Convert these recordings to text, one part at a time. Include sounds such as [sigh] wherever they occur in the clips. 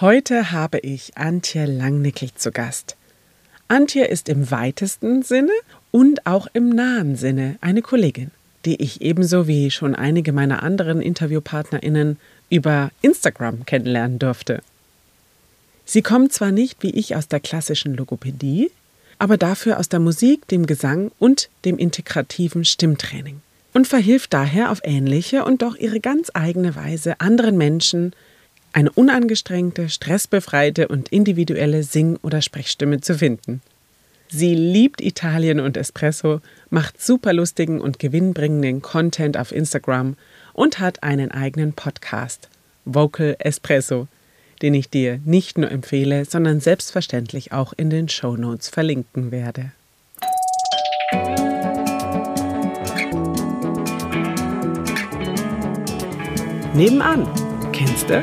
Heute habe ich Antje Langnickel zu Gast. Antje ist im weitesten Sinne und auch im nahen Sinne eine Kollegin, die ich ebenso wie schon einige meiner anderen InterviewpartnerInnen über Instagram kennenlernen durfte. Sie kommt zwar nicht wie ich aus der klassischen Logopädie, aber dafür aus der Musik, dem Gesang und dem integrativen Stimmtraining und verhilft daher auf ähnliche und doch ihre ganz eigene Weise anderen Menschen eine unangestrengte, stressbefreite und individuelle Sing- oder Sprechstimme zu finden. Sie liebt Italien und Espresso, macht superlustigen und gewinnbringenden Content auf Instagram und hat einen eigenen Podcast, Vocal Espresso, den ich dir nicht nur empfehle, sondern selbstverständlich auch in den Show Notes verlinken werde. Nebenan, kennst du?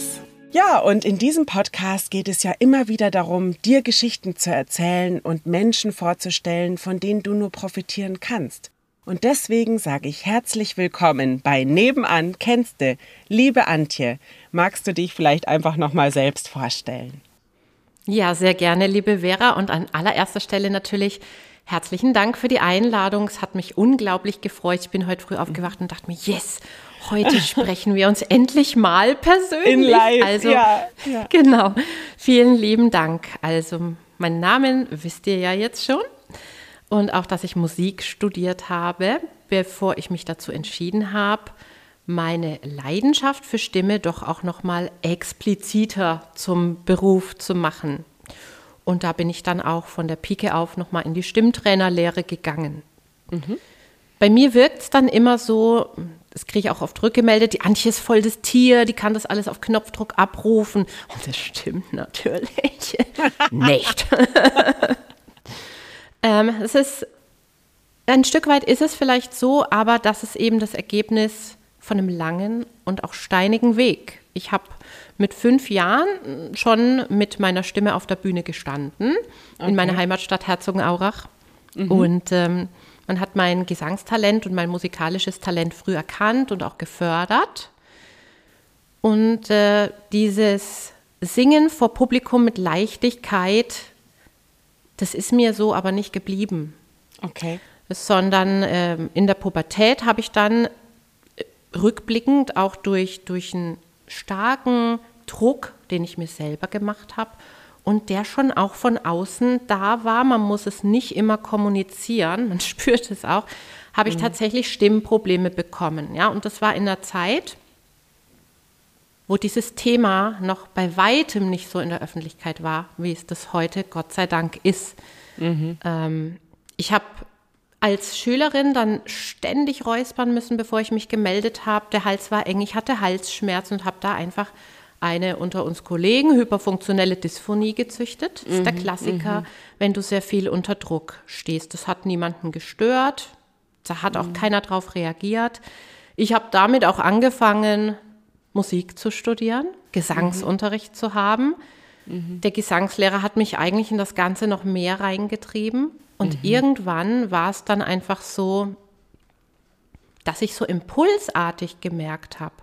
Ja, und in diesem Podcast geht es ja immer wieder darum, dir Geschichten zu erzählen und Menschen vorzustellen, von denen du nur profitieren kannst. Und deswegen sage ich herzlich willkommen bei Nebenan kennste. Liebe Antje, magst du dich vielleicht einfach noch mal selbst vorstellen? Ja, sehr gerne, liebe Vera. Und an allererster Stelle natürlich herzlichen Dank für die Einladung. Es hat mich unglaublich gefreut. Ich bin heute früh aufgewacht und dachte mir, yes, Heute [laughs] sprechen wir uns endlich mal persönlich. In live, also, ja, ja. Genau. Vielen lieben Dank. Also, meinen Namen wisst ihr ja jetzt schon. Und auch, dass ich Musik studiert habe, bevor ich mich dazu entschieden habe, meine Leidenschaft für Stimme doch auch noch mal expliziter zum Beruf zu machen. Und da bin ich dann auch von der Pike auf noch mal in die Stimmtrainerlehre gegangen. Mhm. Bei mir wirkt es dann immer so, das kriege ich auch oft rückgemeldet, die Antje ist voll das Tier, die kann das alles auf Knopfdruck abrufen. Und das stimmt natürlich [laughs] nicht. [laughs] ähm, es ist, ein Stück weit ist es vielleicht so, aber das ist eben das Ergebnis von einem langen und auch steinigen Weg. Ich habe mit fünf Jahren schon mit meiner Stimme auf der Bühne gestanden, okay. in meiner Heimatstadt Herzogenaurach. Mhm. Und ähm, man hat mein Gesangstalent und mein musikalisches Talent früh erkannt und auch gefördert. Und äh, dieses Singen vor Publikum mit Leichtigkeit, das ist mir so aber nicht geblieben. Okay. Sondern äh, in der Pubertät habe ich dann äh, rückblickend auch durch, durch einen starken Druck, den ich mir selber gemacht habe, und der schon auch von außen da war. Man muss es nicht immer kommunizieren, man [laughs] spürt es auch. Habe ich mhm. tatsächlich Stimmprobleme bekommen. Ja, und das war in der Zeit, wo dieses Thema noch bei weitem nicht so in der Öffentlichkeit war, wie es das heute Gott sei Dank ist. Mhm. Ähm, ich habe als Schülerin dann ständig räuspern müssen, bevor ich mich gemeldet habe. Der Hals war eng, ich hatte Halsschmerzen und habe da einfach eine unter uns Kollegen hyperfunktionelle Dysphonie gezüchtet. Das ist der mhm, Klassiker, mhm. wenn du sehr viel unter Druck stehst. Das hat niemanden gestört. Da hat auch mhm. keiner drauf reagiert. Ich habe damit auch angefangen, Musik zu studieren, Gesangsunterricht mhm. zu haben. Mhm. Der Gesangslehrer hat mich eigentlich in das Ganze noch mehr reingetrieben. Und mhm. irgendwann war es dann einfach so, dass ich so impulsartig gemerkt habe,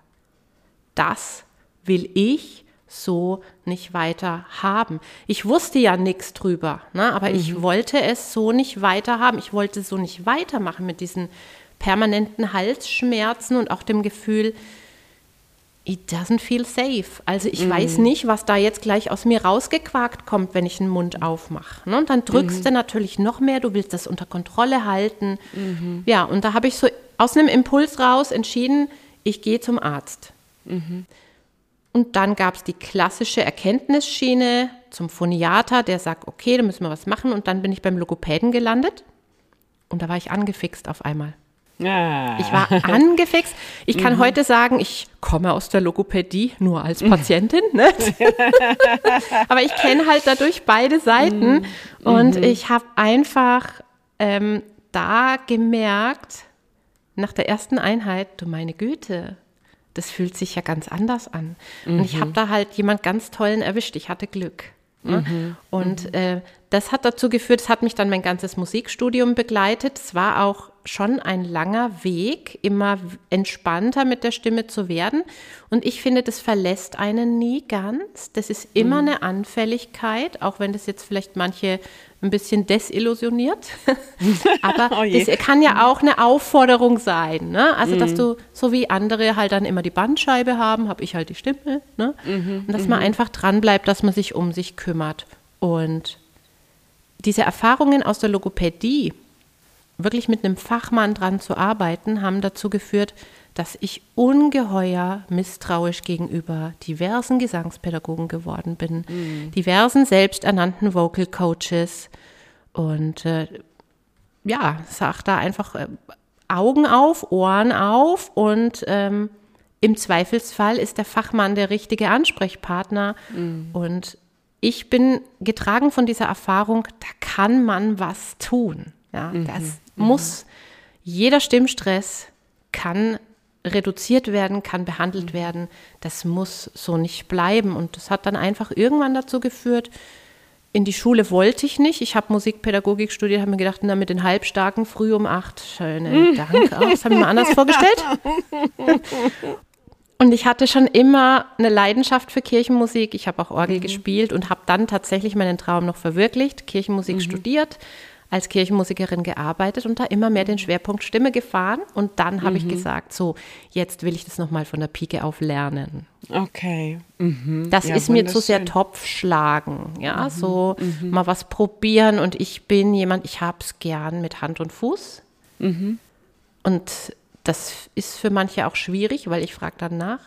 das will ich so nicht weiter haben. Ich wusste ja nichts drüber, ne? aber mhm. ich wollte es so nicht weiter haben. Ich wollte so nicht weitermachen mit diesen permanenten Halsschmerzen und auch dem Gefühl, it doesn't feel safe. Also ich mhm. weiß nicht, was da jetzt gleich aus mir rausgequakt kommt, wenn ich den Mund aufmache. Ne? Und dann drückst mhm. du natürlich noch mehr, du willst das unter Kontrolle halten. Mhm. Ja, und da habe ich so aus einem Impuls raus entschieden, ich gehe zum Arzt. Und dann gab es die klassische Erkenntnisschiene zum Phoniater, der sagt, okay, da müssen wir was machen. Und dann bin ich beim Logopäden gelandet und da war ich angefixt auf einmal. Ah. Ich war angefixt. Ich kann mhm. heute sagen, ich komme aus der Logopädie nur als Patientin. Ne? [laughs] Aber ich kenne halt dadurch beide Seiten. Mhm. Und mhm. ich habe einfach ähm, da gemerkt, nach der ersten Einheit, du meine Güte, das fühlt sich ja ganz anders an. Mhm. Und ich habe da halt jemand ganz tollen erwischt. Ich hatte Glück. Ne? Mhm. Und äh, das hat dazu geführt, es hat mich dann mein ganzes Musikstudium begleitet. Es war auch schon ein langer Weg, immer entspannter mit der Stimme zu werden. Und ich finde, das verlässt einen nie ganz. Das ist immer mhm. eine Anfälligkeit, auch wenn das jetzt vielleicht manche ein bisschen desillusioniert. [laughs] Aber oh das kann ja auch eine Aufforderung sein. Ne? Also, mhm. dass du, so wie andere halt dann immer die Bandscheibe haben, habe ich halt die Stimme. Ne? Mhm. Und dass man mhm. einfach dranbleibt, dass man sich um sich kümmert. Und diese Erfahrungen aus der Logopädie, wirklich mit einem Fachmann dran zu arbeiten, haben dazu geführt, dass ich ungeheuer misstrauisch gegenüber diversen Gesangspädagogen geworden bin, mhm. diversen selbsternannten Vocal Coaches und äh, ja, sag da einfach äh, Augen auf, Ohren auf und ähm, im Zweifelsfall ist der Fachmann der richtige Ansprechpartner mhm. und ich bin getragen von dieser Erfahrung, da kann man was tun. Ja, mhm. das mhm. muss, jeder Stimmstress kann reduziert werden, kann behandelt mhm. werden. Das muss so nicht bleiben. Und das hat dann einfach irgendwann dazu geführt, in die Schule wollte ich nicht. Ich habe Musikpädagogik studiert, habe mir gedacht, na, mit den Halbstarken früh um acht. Schönen [laughs] Dank. Oh, das habe ich mir anders vorgestellt. [laughs] Und ich hatte schon immer eine Leidenschaft für Kirchenmusik. Ich habe auch Orgel mhm. gespielt und habe dann tatsächlich meinen Traum noch verwirklicht, Kirchenmusik mhm. studiert, als Kirchenmusikerin gearbeitet und da immer mehr den Schwerpunkt Stimme gefahren. Und dann habe mhm. ich gesagt, so, jetzt will ich das nochmal von der Pike auf lernen. Okay. Mhm. Das ja, ist mir zu sehr Topf schlagen. Ja, mhm. so mhm. mal was probieren. Und ich bin jemand, ich habe es gern mit Hand und Fuß. Mhm. Und das ist für manche auch schwierig, weil ich frage dann nach.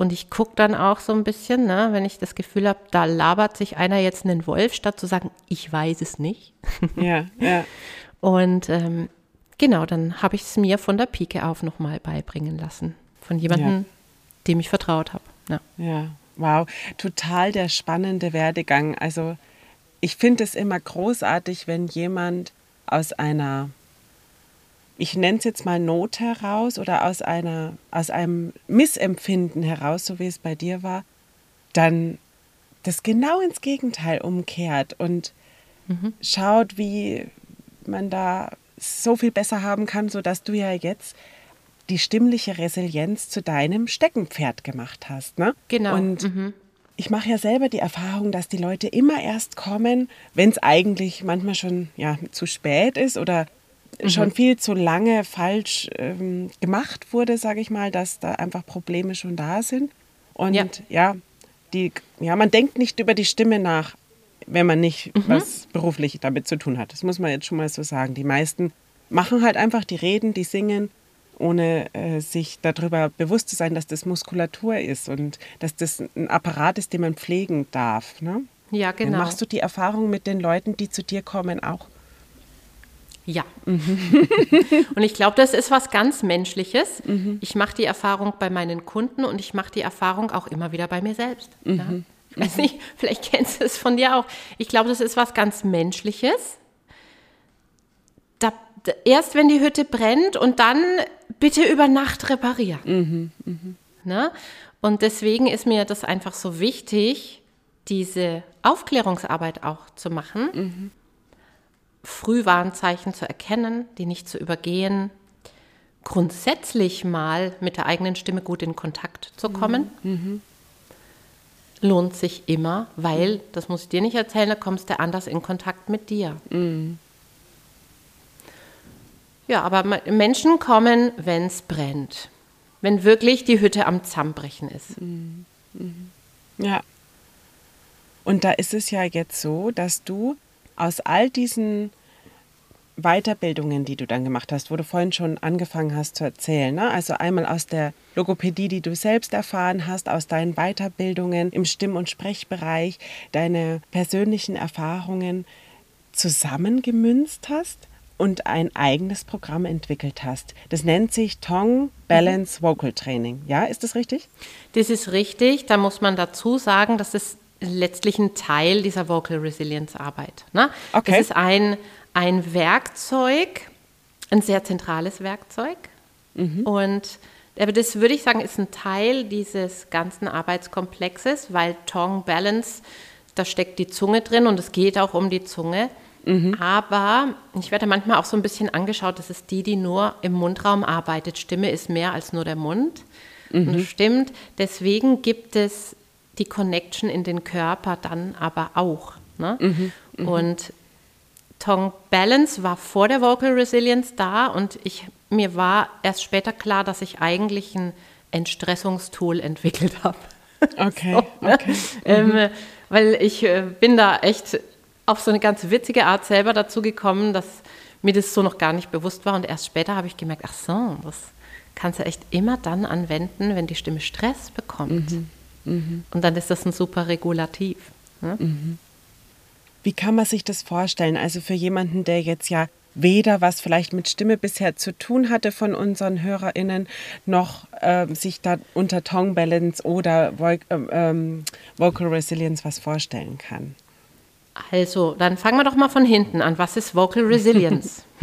Und ich gucke dann auch so ein bisschen, ne, wenn ich das Gefühl habe, da labert sich einer jetzt einen Wolf, statt zu sagen, ich weiß es nicht. Ja, ja. [laughs] Und ähm, genau, dann habe ich es mir von der Pike auf nochmal beibringen lassen. Von jemandem, ja. dem ich vertraut habe. Ja. ja, wow. Total der spannende Werdegang. Also ich finde es immer großartig, wenn jemand aus einer ich nenne es jetzt mal Not heraus oder aus, einer, aus einem Missempfinden heraus, so wie es bei dir war, dann das genau ins Gegenteil umkehrt und mhm. schaut, wie man da so viel besser haben kann, sodass du ja jetzt die stimmliche Resilienz zu deinem Steckenpferd gemacht hast. Ne? Genau. Und mhm. ich mache ja selber die Erfahrung, dass die Leute immer erst kommen, wenn es eigentlich manchmal schon ja, zu spät ist oder schon mhm. viel zu lange falsch ähm, gemacht wurde, sage ich mal, dass da einfach Probleme schon da sind. Und ja. ja, die, ja, man denkt nicht über die Stimme nach, wenn man nicht mhm. was beruflich damit zu tun hat. Das muss man jetzt schon mal so sagen. Die meisten machen halt einfach die Reden, die singen, ohne äh, sich darüber bewusst zu sein, dass das Muskulatur ist und dass das ein Apparat ist, den man pflegen darf. Ne? Ja, genau. Dann machst du die Erfahrung mit den Leuten, die zu dir kommen, auch? Ja. Mhm. und ich glaube, das ist was ganz Menschliches. Mhm. Ich mache die Erfahrung bei meinen Kunden und ich mache die Erfahrung auch immer wieder bei mir selbst. Mhm. Ja? Ich weiß nicht, vielleicht kennst du es von dir auch. Ich glaube, das ist was ganz Menschliches. Da, da, erst wenn die Hütte brennt und dann bitte über Nacht reparieren. Mhm. Mhm. Ne? Und deswegen ist mir das einfach so wichtig, diese Aufklärungsarbeit auch zu machen mhm. Frühwarnzeichen zu erkennen, die nicht zu übergehen, grundsätzlich mal mit der eigenen Stimme gut in Kontakt zu kommen. Mhm. Lohnt sich immer, weil, das muss ich dir nicht erzählen, da kommst du anders in Kontakt mit dir. Mhm. Ja, aber Menschen kommen, wenn es brennt. Wenn wirklich die Hütte am Zusammenbrechen ist. Mhm. mhm. Ja. Und da ist es ja jetzt so, dass du aus all diesen Weiterbildungen, die du dann gemacht hast, wo du vorhin schon angefangen hast zu erzählen. Ne? Also einmal aus der Logopädie, die du selbst erfahren hast, aus deinen Weiterbildungen im Stimm- und Sprechbereich, deine persönlichen Erfahrungen zusammengemünzt hast und ein eigenes Programm entwickelt hast. Das nennt sich Tongue Balance Vocal Training. Ja, ist das richtig? Das ist richtig. Da muss man dazu sagen, dass es letztlich ein Teil dieser Vocal Resilience Arbeit. Ne? Okay. Das ist ein, ein Werkzeug, ein sehr zentrales Werkzeug. Mhm. Und aber das würde ich sagen, ist ein Teil dieses ganzen Arbeitskomplexes, weil Tongue Balance, da steckt die Zunge drin und es geht auch um die Zunge. Mhm. Aber ich werde manchmal auch so ein bisschen angeschaut, das ist die, die nur im Mundraum arbeitet. Stimme ist mehr als nur der Mund. Mhm. Und das stimmt. Deswegen gibt es die Connection in den Körper dann aber auch. Ne? Mhm. Mhm. Und Tongue Balance war vor der Vocal Resilience da und ich, mir war erst später klar, dass ich eigentlich ein Entstressungstool entwickelt [laughs] habe. Okay, so, ne? okay. Ähm, mhm. weil ich äh, bin da echt auf so eine ganz witzige Art selber dazu gekommen, dass mir das so noch gar nicht bewusst war und erst später habe ich gemerkt, ach so, das kannst du echt immer dann anwenden, wenn die Stimme Stress bekommt. Mhm. Mhm. Und dann ist das ein super Regulativ. Ne? Mhm. Wie kann man sich das vorstellen? Also für jemanden, der jetzt ja weder was vielleicht mit Stimme bisher zu tun hatte von unseren HörerInnen, noch äh, sich da unter Tongue Balance oder Vo ähm, ähm, Vocal Resilience was vorstellen kann. Also, dann fangen wir doch mal von hinten an. Was ist Vocal Resilience? [laughs]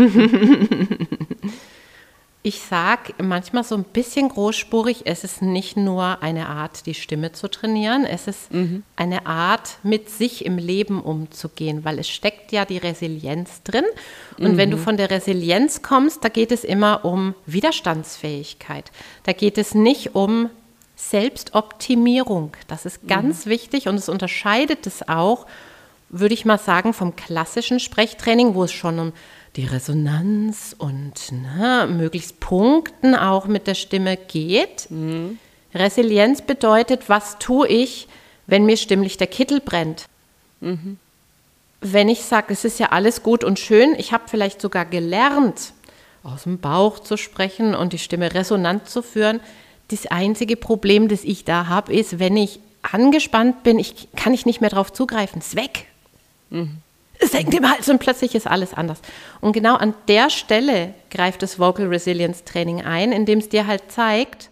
ich sage manchmal so ein bisschen großspurig, es ist nicht nur eine Art, die Stimme zu trainieren, es ist mhm. eine Art, mit sich im Leben umzugehen, weil es steckt ja die Resilienz drin. Und mhm. wenn du mhm. von der Resilienz kommst, da geht es immer um Widerstandsfähigkeit. Da geht es nicht um Selbstoptimierung. Das ist ganz mhm. wichtig und es unterscheidet es auch, würde ich mal sagen, vom klassischen Sprechtraining, wo es schon um die Resonanz und ne, möglichst Punkten auch mit der Stimme geht. Mhm. Resilienz bedeutet, was tue ich, wenn mir stimmlich der Kittel brennt? Mhm. Wenn ich sage, es ist ja alles gut und schön, ich habe vielleicht sogar gelernt, aus dem Bauch zu sprechen und die Stimme resonant zu führen. Das einzige Problem, das ich da habe, ist, wenn ich angespannt bin, ich, kann ich nicht mehr darauf zugreifen. Ist weg. Mhm es hängt im Hals und plötzlich ist alles anders. Und genau an der Stelle greift das Vocal Resilience Training ein, indem es dir halt zeigt,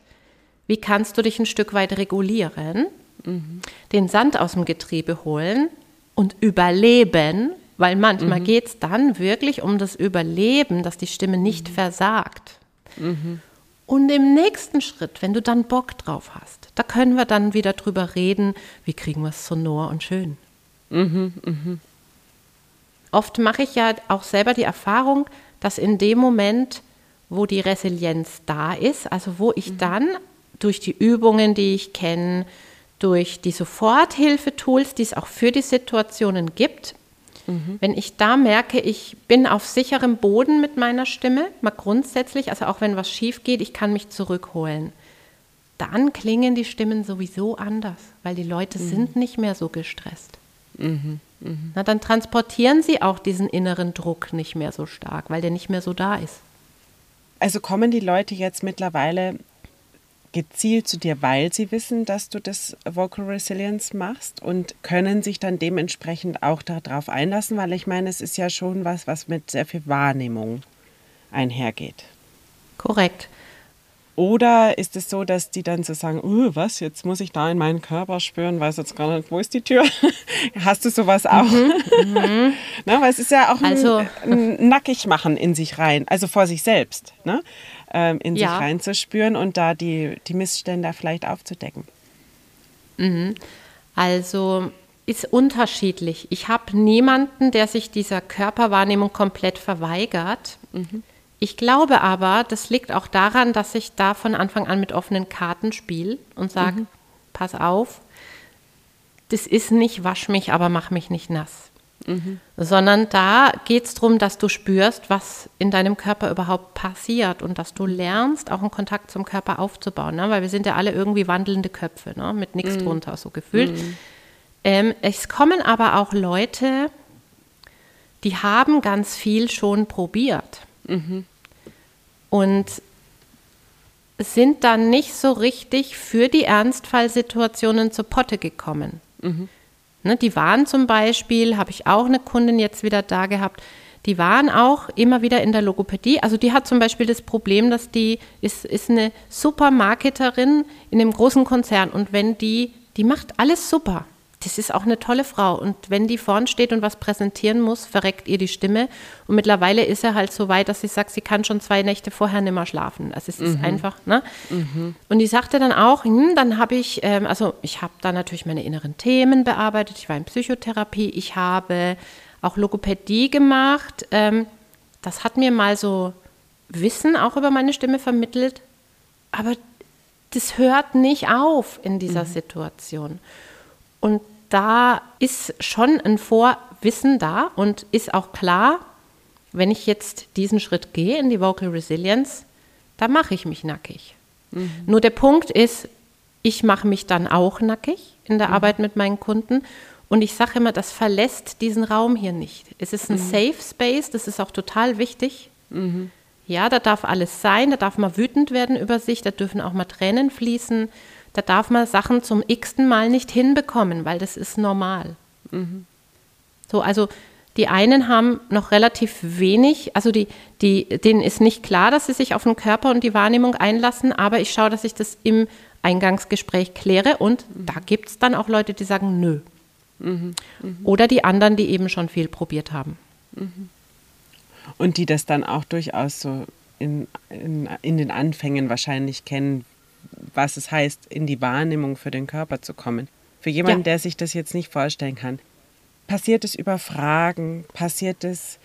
wie kannst du dich ein Stück weit regulieren, mhm. den Sand aus dem Getriebe holen und überleben, weil manchmal mhm. geht es dann wirklich um das Überleben, dass die Stimme nicht mhm. versagt. Mhm. Und im nächsten Schritt, wenn du dann Bock drauf hast, da können wir dann wieder drüber reden, wie kriegen wir es sonor und schön. Mhm, mhm. Oft mache ich ja auch selber die Erfahrung, dass in dem Moment, wo die Resilienz da ist, also wo ich mhm. dann durch die Übungen, die ich kenne, durch die Soforthilfetools, die es auch für die Situationen gibt, mhm. wenn ich da merke, ich bin auf sicherem Boden mit meiner Stimme, mal grundsätzlich, also auch wenn was schief geht, ich kann mich zurückholen, dann klingen die Stimmen sowieso anders, weil die Leute mhm. sind nicht mehr so gestresst. Mhm. Mhm. Na, dann transportieren sie auch diesen inneren Druck nicht mehr so stark, weil der nicht mehr so da ist. Also kommen die Leute jetzt mittlerweile gezielt zu dir, weil sie wissen, dass du das Vocal Resilience machst und können sich dann dementsprechend auch darauf einlassen, weil ich meine, es ist ja schon was, was mit sehr viel Wahrnehmung einhergeht. Korrekt. Oder ist es so, dass die dann so sagen, uh, was, jetzt muss ich da in meinen Körper spüren, weiß jetzt gar nicht, wo ist die Tür? [laughs] Hast du sowas auch? Mhm, [laughs] mhm. Na, weil es ist ja auch ein, also, ein Nackigmachen in sich rein, also vor sich selbst, ne? Ähm, in ja. sich reinzuspüren und da die, die Missstände vielleicht aufzudecken. Mhm. Also ist unterschiedlich. Ich habe niemanden, der sich dieser Körperwahrnehmung komplett verweigert. Mhm. Ich glaube aber, das liegt auch daran, dass ich da von Anfang an mit offenen Karten spiele und sage, mhm. pass auf, das ist nicht wasch mich, aber mach mich nicht nass. Mhm. Sondern da geht es darum, dass du spürst, was in deinem Körper überhaupt passiert und dass du lernst, auch einen Kontakt zum Körper aufzubauen. Ne? Weil wir sind ja alle irgendwie wandelnde Köpfe, ne? mit nichts mhm. drunter, so gefühlt. Mhm. Ähm, es kommen aber auch Leute, die haben ganz viel schon probiert. Mhm. Und sind dann nicht so richtig für die Ernstfallsituationen zur Potte gekommen. Mhm. Ne, die waren zum Beispiel, habe ich auch eine Kundin jetzt wieder da gehabt, die waren auch immer wieder in der Logopädie. Also die hat zum Beispiel das Problem, dass die ist, ist eine Supermarketerin in einem großen Konzern und wenn die, die macht alles super. Das ist auch eine tolle Frau. Und wenn die vorn steht und was präsentieren muss, verreckt ihr die Stimme. Und mittlerweile ist er halt so weit, dass sie sagt, sie kann schon zwei Nächte vorher nicht mehr schlafen. Also es ist mhm. einfach, ne? Mhm. Und die sagte dann auch, hm, dann habe ich, ähm, also ich habe da natürlich meine inneren Themen bearbeitet. Ich war in Psychotherapie. Ich habe auch Logopädie gemacht. Ähm, das hat mir mal so Wissen auch über meine Stimme vermittelt. Aber das hört nicht auf in dieser mhm. Situation. Und da ist schon ein Vorwissen da und ist auch klar, wenn ich jetzt diesen Schritt gehe in die Vocal Resilience, da mache ich mich nackig. Mhm. Nur der Punkt ist, ich mache mich dann auch nackig in der mhm. Arbeit mit meinen Kunden. Und ich sage immer, das verlässt diesen Raum hier nicht. Es ist ein mhm. Safe Space, das ist auch total wichtig. Mhm. Ja, da darf alles sein, da darf man wütend werden über sich, da dürfen auch mal Tränen fließen, da darf man Sachen zum x-ten Mal nicht hinbekommen, weil das ist normal. Mhm. So, also die einen haben noch relativ wenig, also die, die, denen ist nicht klar, dass sie sich auf den Körper und die Wahrnehmung einlassen, aber ich schaue, dass ich das im Eingangsgespräch kläre und mhm. da gibt es dann auch Leute, die sagen, nö. Mhm. Mhm. Oder die anderen, die eben schon viel probiert haben. Mhm. Und die das dann auch durchaus so in, in, in den Anfängen wahrscheinlich kennen, was es heißt, in die Wahrnehmung für den Körper zu kommen. Für jemanden, ja. der sich das jetzt nicht vorstellen kann. Passiert es über Fragen? Passiert es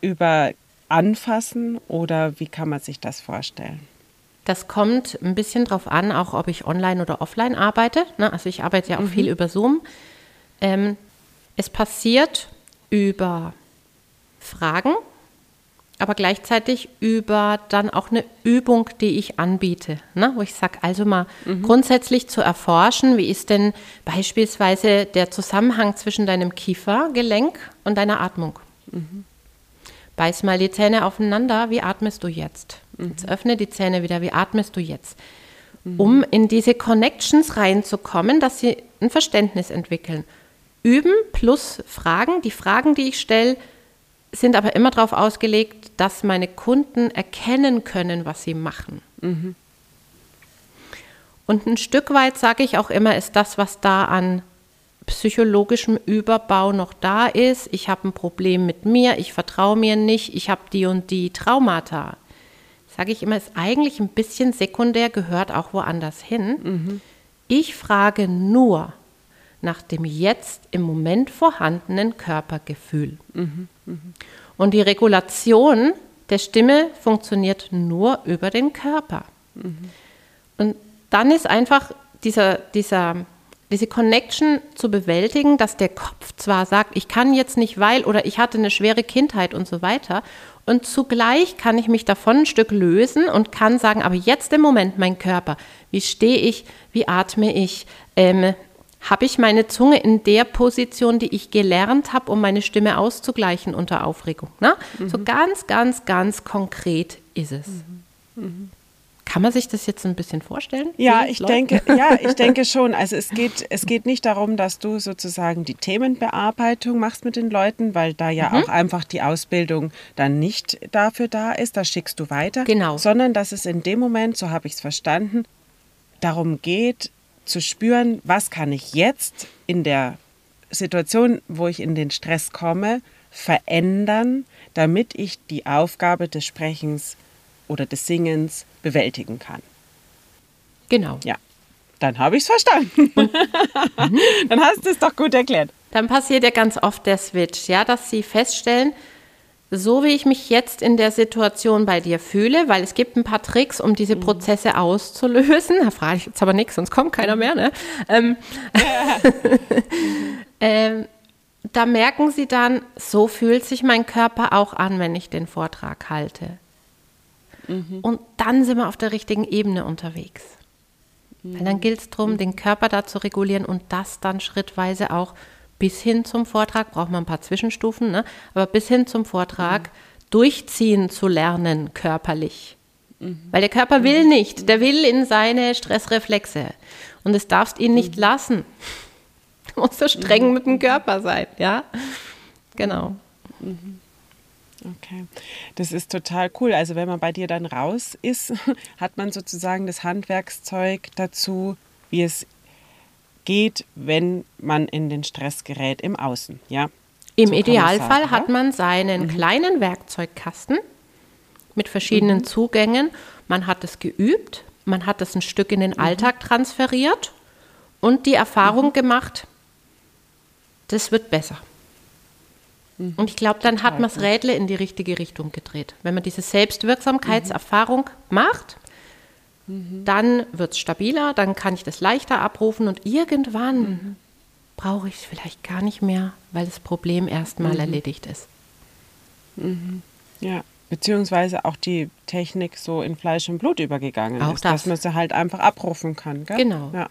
über Anfassen oder wie kann man sich das vorstellen? Das kommt ein bisschen drauf an, auch ob ich online oder offline arbeite. Ne? Also ich arbeite ja auch mhm. viel über Zoom. Ähm, es passiert über Fragen, aber gleichzeitig über dann auch eine Übung, die ich anbiete, ne? wo ich sage, also mal mhm. grundsätzlich zu erforschen, wie ist denn beispielsweise der Zusammenhang zwischen deinem Kiefergelenk und deiner Atmung. Mhm. Beiß mal die Zähne aufeinander, wie atmest du jetzt? Mhm. Jetzt öffne die Zähne wieder, wie atmest du jetzt? Mhm. Um in diese Connections reinzukommen, dass sie ein Verständnis entwickeln. Üben plus Fragen. Die Fragen, die ich stelle, sind aber immer darauf ausgelegt, dass meine Kunden erkennen können, was sie machen. Mhm. Und ein Stück weit sage ich auch immer, ist das, was da an psychologischem Überbau noch da ist. Ich habe ein Problem mit mir, ich vertraue mir nicht, ich habe die und die Traumata. Sage ich immer, ist eigentlich ein bisschen sekundär, gehört auch woanders hin. Mhm. Ich frage nur nach dem jetzt im Moment vorhandenen Körpergefühl. Und die Regulation der Stimme funktioniert nur über den Körper. Und dann ist einfach dieser, dieser, diese Connection zu bewältigen, dass der Kopf zwar sagt, ich kann jetzt nicht, weil oder ich hatte eine schwere Kindheit und so weiter. Und zugleich kann ich mich davon ein Stück lösen und kann sagen, aber jetzt im Moment mein Körper, wie stehe ich, wie atme ich, ähm, habe ich meine Zunge in der Position, die ich gelernt habe, um meine Stimme auszugleichen unter Aufregung. Ne? Mhm. So ganz, ganz, ganz konkret ist es. Mhm. Mhm. Kann man sich das jetzt ein bisschen vorstellen? Ja, ich denke, [laughs] ja, ich denke schon. Also es geht, es geht nicht darum, dass du sozusagen die Themenbearbeitung machst mit den Leuten, weil da ja mhm. auch einfach die Ausbildung dann nicht dafür da ist. Da schickst du weiter. Genau. Sondern dass es in dem Moment, so habe ich es verstanden, darum geht, zu spüren, was kann ich jetzt in der Situation, wo ich in den Stress komme, verändern, damit ich die Aufgabe des Sprechens oder des Singens bewältigen kann. Genau. Ja, dann habe ich es verstanden. [laughs] dann hast du es doch gut erklärt. Dann passiert ja ganz oft der Switch, ja, dass Sie feststellen, so wie ich mich jetzt in der Situation bei dir fühle, weil es gibt ein paar Tricks, um diese mhm. Prozesse auszulösen. Da frage ich jetzt aber nichts, sonst kommt keiner mehr. Ne? Ähm, [laughs] ähm, da merken Sie dann, so fühlt sich mein Körper auch an, wenn ich den Vortrag halte. Mhm. Und dann sind wir auf der richtigen Ebene unterwegs. Mhm. Weil dann gilt es darum, den Körper da zu regulieren und das dann schrittweise auch bis hin zum Vortrag, braucht man ein paar Zwischenstufen, ne? aber bis hin zum Vortrag mhm. durchziehen zu lernen körperlich. Mhm. Weil der Körper will mhm. nicht, der will in seine Stressreflexe. Und es darfst ihn nicht mhm. lassen. Du musst so streng mit dem Körper sein, ja? Genau. Okay, das ist total cool. Also wenn man bei dir dann raus ist, [laughs] hat man sozusagen das Handwerkszeug dazu, wie es geht, wenn man in den Stress gerät im Außen, ja? Im So Idealfall sagen, hat ja? man seinen kleinen Werkzeugkasten mit verschiedenen Zugängen. Man hat es geübt, man hat es ein Stück in den Alltag transferiert und die Erfahrung gemacht, das wird besser. Und ich glaube, dann hat man das Rädle in die richtige Richtung gedreht. Wenn man diese Selbstwirksamkeitserfahrung macht, dann wird es stabiler, dann kann ich das leichter abrufen und irgendwann brauche ich es vielleicht gar nicht mehr, weil das Problem erstmal erledigt ist. Ja, beziehungsweise auch die Technik so in Fleisch und Blut übergegangen Auch ist, das. dass man sie halt einfach abrufen kann. Gell? Genau. Ja.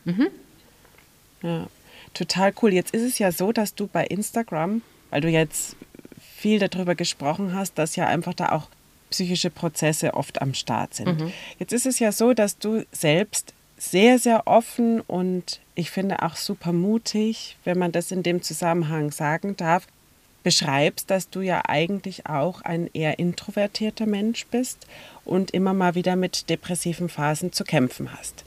ja, total cool. Jetzt ist es ja so, dass du bei Instagram, weil du jetzt viel darüber gesprochen hast, dass ja einfach da auch psychische Prozesse oft am Start sind. Jetzt ist es ja so, dass du selbst sehr, sehr offen und ich finde auch super mutig, wenn man das in dem Zusammenhang sagen darf, beschreibst, dass du ja eigentlich auch ein eher introvertierter Mensch bist und immer mal wieder mit depressiven Phasen zu kämpfen hast.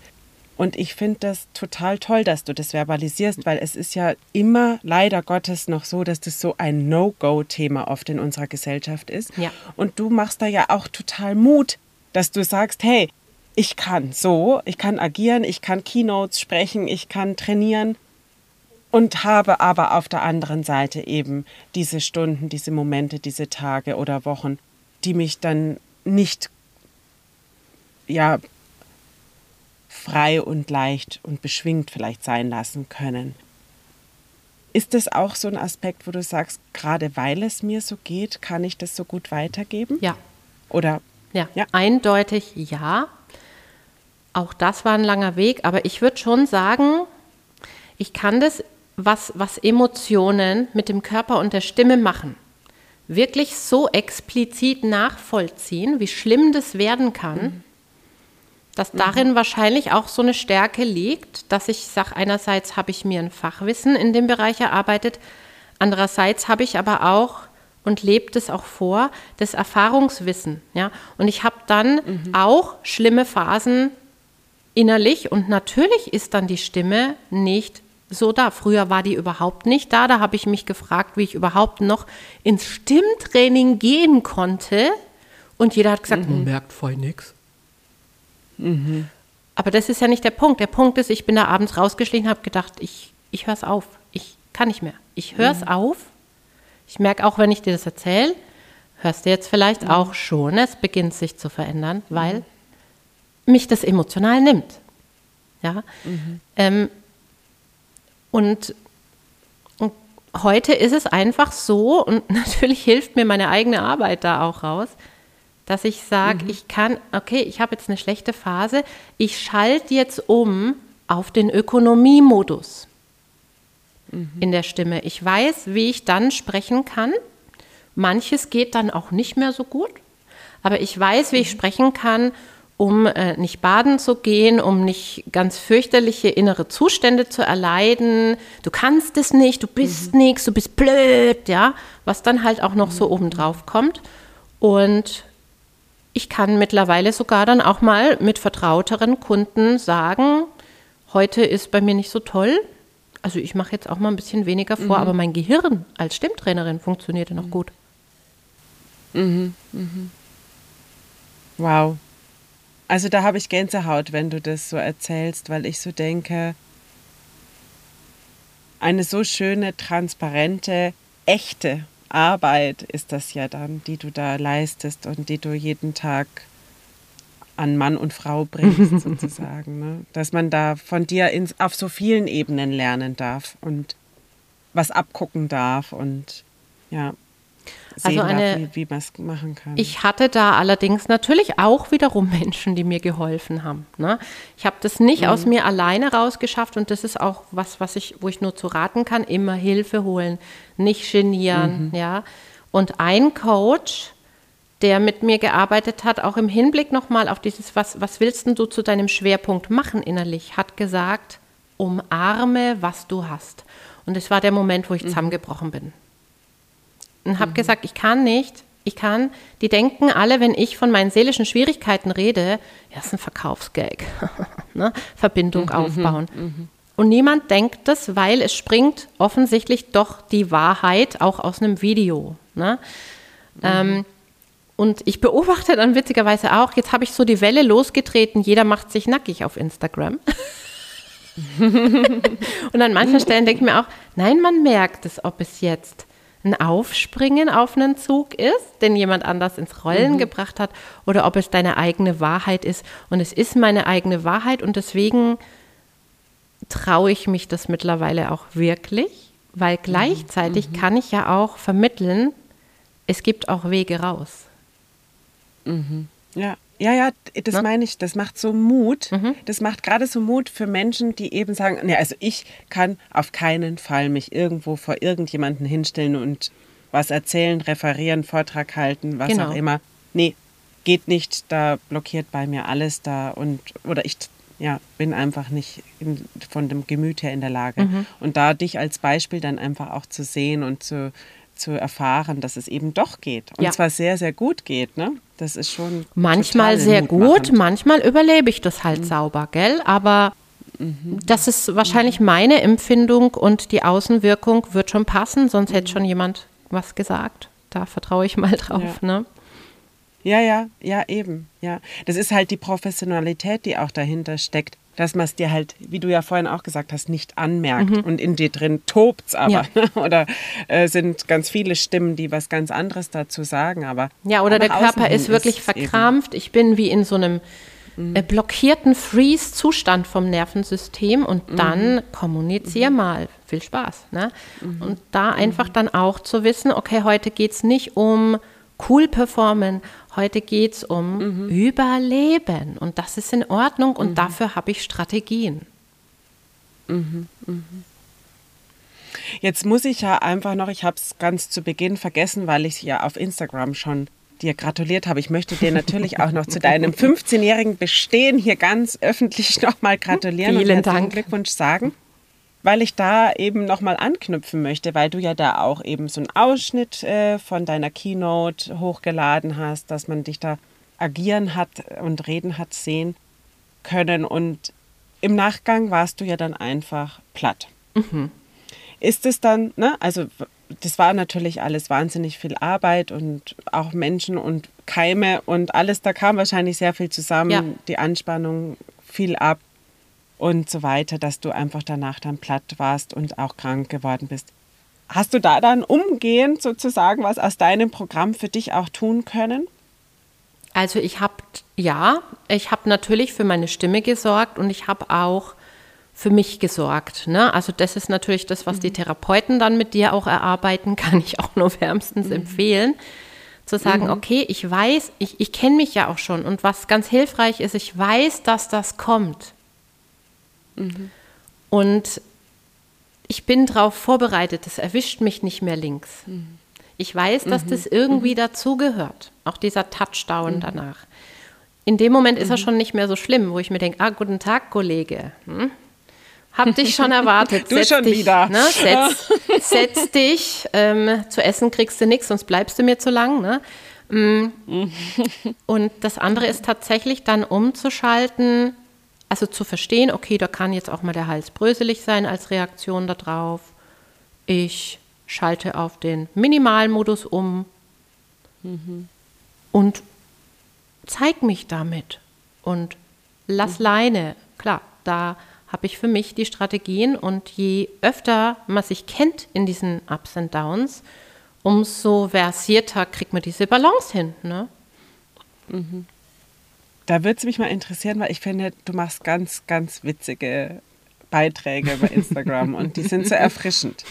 Und ich finde das total toll, dass du das verbalisierst, weil es ist ja immer leider Gottes noch so, dass das so ein No-Go-Thema oft in unserer Gesellschaft ist. Ja. Und du machst da ja auch total Mut, dass du sagst, hey, ich kann so, ich kann agieren, ich kann Keynotes sprechen, ich kann trainieren und habe aber auf der anderen Seite eben diese Stunden, diese Momente, diese Tage oder Wochen, die mich dann nicht ja frei und leicht und beschwingt vielleicht sein lassen können. Ist das auch so ein Aspekt, wo du sagst, gerade weil es mir so geht, kann ich das so gut weitergeben? Ja, Oder ja, Ja. eindeutig ja. Auch das war ein langer Weg, aber ich würde schon sagen, ich kann das, was, was Emotionen mit dem Körper und der Stimme machen, wirklich so explizit nachvollziehen, wie schlimm das werden kann, dass darin wahrscheinlich auch so eine Stärke liegt, dass ich sage, einerseits habe ich mir ein Fachwissen in dem Bereich erarbeitet, andererseits habe ich aber auch und lebt es auch vor, das Erfahrungswissen. Ja? Und ich habe dann auch schlimme Phasen innerlich und natürlich ist dann die Stimme nicht so da. Früher war die überhaupt nicht da. Da habe ich mich gefragt, wie ich überhaupt noch ins Stimmtraining gehen konnte. Und jeder hat gesagt, "Man merkt voll nichts. Aber das ist ja nicht der Punkt. Der Punkt ist, ich bin da abends rausgeschlichen, habe gedacht, ich, ich höre es auf. Ich kann nicht mehr. Ich höre es auf. Ich merke auch, wenn ich dir das erzähle, hörst du jetzt vielleicht auch schon, es beginnt sich zu verändern, weil mich das emotional nimmt. Ja. Ähm, und, und heute ist es einfach so, und [laughs] natürlich hilft mir meine eigene Arbeit da auch raus, dass ich sage, ich kann, okay, ich habe jetzt eine schlechte Phase, ich schalte jetzt um auf den Ökonomiemodus in der Stimme. Ich weiß, wie ich dann sprechen kann. Manches geht dann auch nicht mehr so gut, aber ich weiß, wie ich sprechen kann, um äh, nicht baden zu gehen, um nicht ganz fürchterliche innere Zustände zu erleiden. Du kannst es nicht, du bist nichts, du bist blöd, ja, was dann halt auch noch so obendrauf kommt. Und ich kann mittlerweile sogar dann auch mal mit vertrauteren Kunden sagen, heute ist bei mir nicht so toll. Also ich mache jetzt auch mal ein bisschen weniger vor, aber mein Gehirn als Stimmtrainerin funktionierte noch gut. Wow. Also da habe ich Gänsehaut, wenn du das so erzählst, weil ich so denke, eine so schöne, transparente, echte Arbeit ist das ja dann, die du da leistest und die du jeden Tag an Mann und Frau bringst, [laughs] sozusagen. Ne? Dass man da von dir ins, auf so vielen Ebenen lernen darf und was abgucken darf und ja, sehen Also eine- darf, wie, wie man es machen kann. Ich hatte da allerdings natürlich auch wiederum [laughs] Menschen, die mir geholfen haben. Ne? Ich habe das nicht aus mir alleine rausgeschafft und das ist auch was, was ich, wo ich nur zu raten kann, immer Hilfe holen, nicht genieren, ja. Und ein Coach, der mit mir gearbeitet hat, auch im Hinblick nochmal auf dieses, was, was willst denn du zu deinem Schwerpunkt machen innerlich, hat gesagt, umarme, was du hast. Und es war der Moment, wo ich zusammengebrochen bin und habe gesagt, ich kann nicht, ich kann, die denken alle, wenn ich von meinen seelischen Schwierigkeiten rede, ja, ist ein Verkaufsgag, [laughs] ne? Verbindung aufbauen. Und niemand denkt das, weil es springt offensichtlich doch die Wahrheit auch aus einem Video. Ne? Mhm. Ähm, und ich beobachte dann witzigerweise auch, jetzt habe ich so die Welle losgetreten, jeder macht sich nackig auf Instagram. [laughs] [laughs] und an manchen Stellen denke ich mir auch, nein, man merkt es, ob es jetzt ein Aufspringen auf einen Zug ist, den jemand anders ins Rollen mhm. gebracht hat, oder ob es deine eigene Wahrheit ist. Und es ist meine eigene Wahrheit und deswegen traue ich mich das mittlerweile auch wirklich, weil gleichzeitig mhm. kann ich ja auch vermitteln, es gibt auch Wege raus. Mhm. Ja. Ja, ja, das ne? meine ich, das macht so Mut. Mhm. Das macht gerade so Mut für Menschen, die eben sagen, ne, also ich kann auf keinen Fall mich irgendwo vor irgendjemanden hinstellen und was erzählen, referieren, Vortrag halten, was genau. auch immer. Nee, geht nicht, da blockiert bei mir alles da und oder ich ja, bin einfach nicht in, von dem Gemüt her in der Lage. Mhm. Und da dich als Beispiel dann einfach auch zu sehen und zu, zu erfahren, dass es eben doch geht. Und ja. zwar sehr, sehr gut geht. Ne? Das ist schon. Manchmal sehr gut, manchmal überlebe ich das halt mhm. sauber, gell? Aber mhm. das ist wahrscheinlich meine Empfindung und die Außenwirkung wird schon passen, sonst hätte mhm. schon jemand was gesagt. Da vertraue ich mal drauf, ja. ne? Ja, ja, ja, eben, ja. Das ist halt die Professionalität, die auch dahinter steckt dass man es dir halt, wie du ja vorhin auch gesagt hast, nicht anmerkt mhm. und in dir drin tobt es aber. Ja. [laughs] Oder äh, sind ganz viele Stimmen, die was ganz anderes dazu sagen. Aber ja, oder der Körper ist wirklich verkrampft. Ich bin wie in so einem mhm. äh, blockierten Freeze-Zustand vom Nervensystem und mhm. dann kommunizier mhm. mal. Viel Spaß. Ne? Mhm. Und da einfach dann auch zu wissen, okay, heute geht es nicht um cool performen. Heute geht es um mhm. Überleben und das ist in Ordnung und mhm. dafür habe ich Strategien. Mhm. mhm. Jetzt muss ich ja einfach noch, ich habe es ganz zu Beginn vergessen, weil ich ja auf Instagram schon dir gratuliert habe. Ich möchte dir natürlich auch noch zu deinem [laughs] 15-jährigen Bestehen hier ganz öffentlich nochmal gratulieren Vielen und Dank. Glückwunsch sagen weil ich da eben nochmal anknüpfen möchte, weil du ja da auch eben so einen Ausschnitt äh, von deiner Keynote hochgeladen hast, dass man dich da agieren hat und reden hat sehen können. Und im Nachgang warst du ja dann einfach platt. Mhm. Ist es dann, ne, also das war natürlich alles wahnsinnig viel Arbeit und auch Menschen und Keime und alles, da kam wahrscheinlich sehr viel zusammen, ja. die Anspannung fiel ab und so weiter, dass du einfach danach dann platt warst und auch krank geworden bist. Hast du da dann umgehend sozusagen was aus deinem Programm für dich auch tun können? Also ich habe, ja, ich habe natürlich für meine Stimme gesorgt und ich habe auch für mich gesorgt. Ne? Also das ist natürlich das, was mhm. die Therapeuten dann mit dir auch erarbeiten, [laughs] kann ich auch nur wärmstens mhm. empfehlen. Zu sagen, mhm. okay, ich weiß, ich, ich kenne mich ja auch schon und was ganz hilfreich ist, ich weiß, dass das kommt. Mhm. Und ich bin darauf vorbereitet, das erwischt mich nicht mehr links. Mhm. Ich weiß, dass mhm. das irgendwie mhm. dazugehört, auch dieser Touchdown mhm. danach. In dem Moment ist er mhm. schon nicht mehr so schlimm, wo ich mir denke, ah, guten Tag, Kollege. Hm? Hab dich schon erwartet. [laughs] du setz schon dich, wieder. Ne, setz, [laughs] setz dich. Ähm, zu essen kriegst du nichts, sonst bleibst du mir zu lang. Ne? Mm. [laughs] Und das andere ist tatsächlich dann umzuschalten, also zu verstehen, okay, da kann jetzt auch mal der Hals bröselig sein als Reaktion darauf. Ich schalte auf den Minimalmodus um mhm. und zeig mich damit und lass mhm. Leine. Klar, da habe ich für mich die Strategien und je öfter man sich kennt in diesen Ups und Downs, umso versierter kriegt man diese Balance hin. Ne? Mhm. Da würde es mich mal interessieren, weil ich finde, du machst ganz, ganz witzige Beiträge bei Instagram und die sind so erfrischend.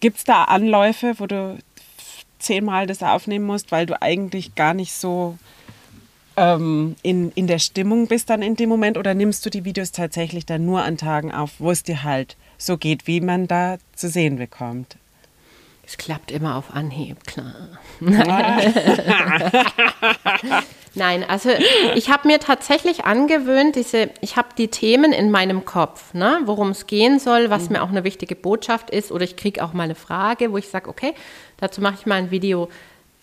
Gibt es da Anläufe, wo du zehnmal das aufnehmen musst, weil du eigentlich gar nicht so ähm, in, in der Stimmung bist dann in dem Moment oder nimmst du die Videos tatsächlich dann nur an Tagen auf, wo es dir halt so geht, wie man da zu sehen bekommt? Es klappt immer auf Anhieb, klar. [laughs] Nein, also ich habe mir tatsächlich angewöhnt, diese, ich habe die Themen in meinem Kopf, ne, worum es gehen soll, was mhm. mir auch eine wichtige Botschaft ist, oder ich kriege auch mal eine Frage, wo ich sage, okay, dazu mache ich mal ein Video.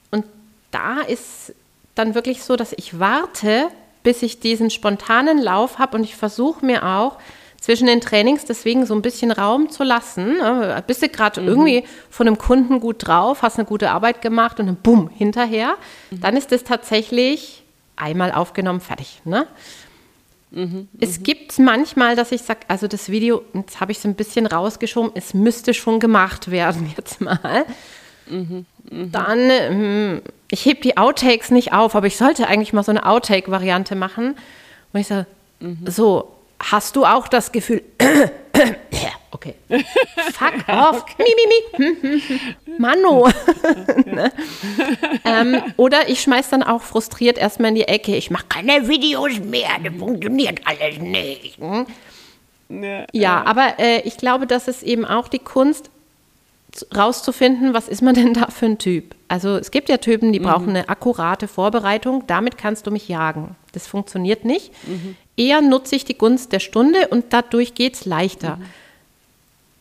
Und da ist dann wirklich so, dass ich warte, bis ich diesen spontanen Lauf habe und ich versuche mir auch zwischen den Trainings deswegen so ein bisschen Raum zu lassen. Ne? Bist du gerade mhm. irgendwie von einem Kunden gut drauf, hast eine gute Arbeit gemacht und dann bumm, hinterher. Mhm. Dann ist es tatsächlich einmal aufgenommen, fertig. Ne? Mhm, es gibt manchmal, dass ich sage, also das Video, jetzt habe ich es ein bisschen rausgeschoben, es müsste schon gemacht werden [laughs] jetzt mal. Mhm, mh. Dann, ähm, ich hebe die Outtakes nicht auf, aber ich sollte eigentlich mal so eine Outtake-Variante machen. Und ich sage, mhm. so, hast du auch das Gefühl, [coughs] okay, fuck [laughs] off, mi, mi, mi, Mano. [laughs] ne? ähm, oder ich schmeiß dann auch frustriert erstmal in die Ecke, ich mache keine Videos mehr, das funktioniert alles nicht. Hm? Ja, ja, aber äh, ich glaube, das ist eben auch die Kunst, rauszufinden, was ist man denn da für ein Typ. Also es gibt ja Typen, die mhm. brauchen eine akkurate Vorbereitung, damit kannst du mich jagen. Das funktioniert nicht. Mhm. Eher nutze ich die Gunst der Stunde und dadurch geht es leichter. Mhm.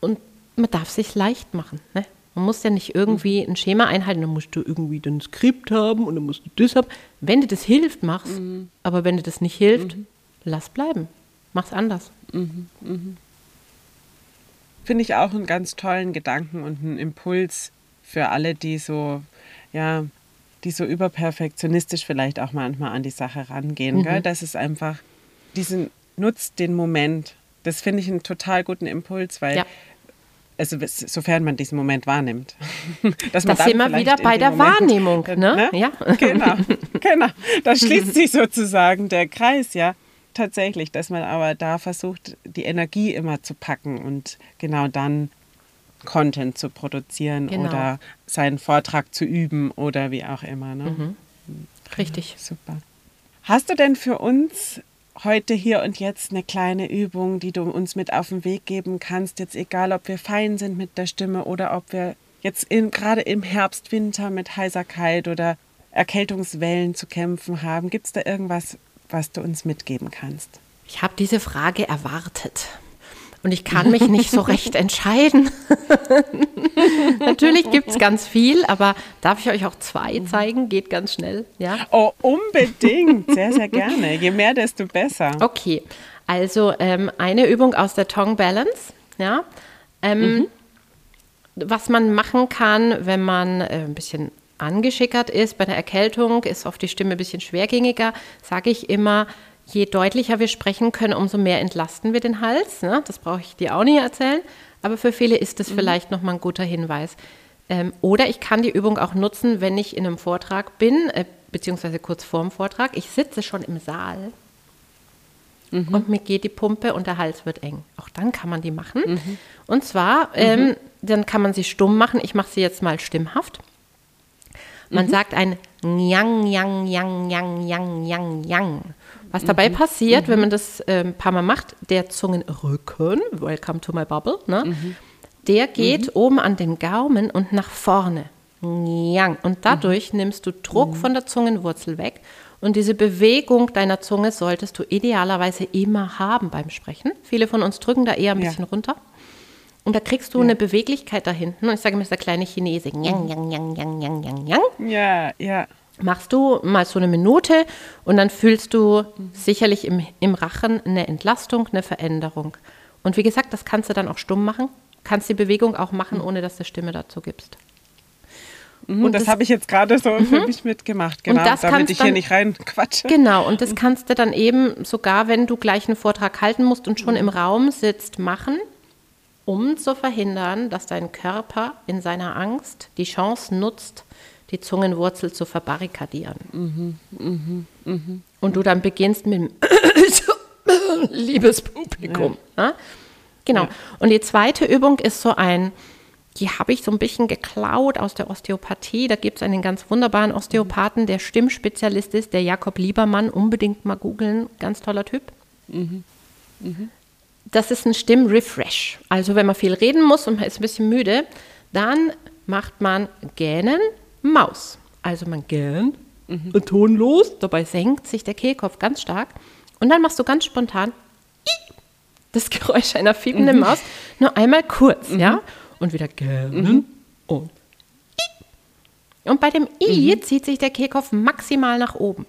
Und man darf sich leicht machen. Ne? Man muss ja nicht irgendwie mhm. ein Schema einhalten, dann musst du irgendwie ein Skript haben und dann musst du das haben. Wenn dir das hilft, mach's. Mhm. Aber wenn dir das nicht hilft, mhm. lass bleiben. Mach's anders. Mhm. Mhm. Finde ich auch einen ganz tollen Gedanken und einen Impuls für alle, die so, ja, die so überperfektionistisch vielleicht auch manchmal an die Sache rangehen. Mhm. Gell? Das ist einfach, diesen, nutzt den Moment. Das finde ich einen total guten Impuls, weil ja. Also sofern man diesen Moment wahrnimmt. [laughs] Dass man das sind wir wieder bei der Moment, Wahrnehmung, [laughs] ne? ne? Ja. [laughs] Genau, genau. Da schließt sich sozusagen der Kreis, ja tatsächlich, dass man aber da versucht, die Energie immer zu packen und genau dann Content zu produzieren genau. oder seinen Vortrag zu üben oder wie auch immer. Ne? Mhm. Richtig. Super. Hast du denn für uns heute hier und jetzt eine kleine Übung, die du uns mit auf den Weg geben kannst? Jetzt egal, ob wir fein sind mit der Stimme oder ob wir jetzt gerade im Herbst, Winter mit Heiserkeit oder Erkältungswellen zu kämpfen haben. Gibt es da irgendwas, was du uns mitgeben kannst? Ich habe diese Frage erwartet. Und ich kann mich nicht so recht [laughs] entscheiden. [laughs] Natürlich gibt es ganz viel, aber darf ich euch auch zwei zeigen? Geht ganz schnell. Ja? Oh, unbedingt. Sehr, sehr gerne. Je mehr, desto besser. Okay. Also ähm, eine Übung aus der Tongue Balance. Ja. Ähm, mhm. Was man machen kann, wenn man äh, ein bisschen angeschickert ist. Bei der Erkältung ist oft die Stimme ein bisschen schwergängiger. Sage ich immer, je deutlicher wir sprechen können, umso mehr entlasten wir den Hals. Ne? Das brauche ich dir auch nicht erzählen. Aber für viele ist das mhm. vielleicht nochmal ein guter Hinweis. Ähm, oder ich kann die Übung auch nutzen, wenn ich in einem Vortrag bin, äh, beziehungsweise kurz vorm Vortrag. Ich sitze schon im Saal mhm. und mir geht die Pumpe und der Hals wird eng. Auch dann kann man die machen. Mhm. Und zwar, ähm, mhm. dann kann man sie stumm machen. Ich mache sie jetzt mal stimmhaft. Man mhm. sagt ein Yang, Yang, Yang, Yang, Yang, Yang, Yang. Was mhm. dabei passiert, wenn mhm. man das äh, ein paar Mal macht, der Zungenrücken, welcome to my bubble, ne? Mhm. der geht mhm. oben an den Gaumen und nach vorne. Und dadurch nimmst du Druck von der Zungenwurzel weg. Und diese Bewegung deiner Zunge solltest du idealerweise immer haben beim Sprechen. Viele von uns drücken da eher ein bisschen ja. runter. Und da kriegst du ja. eine Beweglichkeit da hinten. Und ich sage mir, das ist der kleine Chinese. Yang, yang, yang, yang, yang, yang, yang. Ja, ja. Machst du mal so eine Minute und dann fühlst du mhm. sicherlich im, im Rachen eine Entlastung, eine Veränderung. Und wie gesagt, das kannst du dann auch stumm machen. Kannst die Bewegung auch machen, ohne dass du Stimme dazu gibst. Mhm, und das, das habe ich jetzt gerade so mhm. für mich mitgemacht, genau, damit ich dann, hier nicht reinquatsche. Genau, und das mhm. kannst du dann eben sogar, wenn du gleich einen Vortrag halten musst und schon mhm. im Raum sitzt, machen um zu verhindern, dass dein Körper in seiner Angst die Chance nutzt, die Zungenwurzel zu verbarrikadieren. Mhm, mh, mh. Und du dann beginnst mit dem [coughs] liebes Publikum. Ja. Ne? Genau. Ja. Und die zweite Übung ist so ein, die habe ich so ein bisschen geklaut aus der Osteopathie. Da gibt es einen ganz wunderbaren Osteopathen, der Stimmspezialist ist, der Jakob Liebermann. Unbedingt mal googeln. Ganz toller Typ. Mhm. Mhm das ist ein Stimmrefresh. Also wenn man viel reden muss und man ist ein bisschen müde, dann macht man Gähnen, Maus. Also man gähnt, mhm. tonlos, dabei senkt sich der Kehlkopf ganz stark und dann machst du ganz spontan das [laughs] Geräusch einer fiebenden mhm. Maus nur einmal kurz, mhm. ja? Und wieder gähnen mhm. und und bei dem I mhm. zieht sich der Kehlkopf maximal nach oben.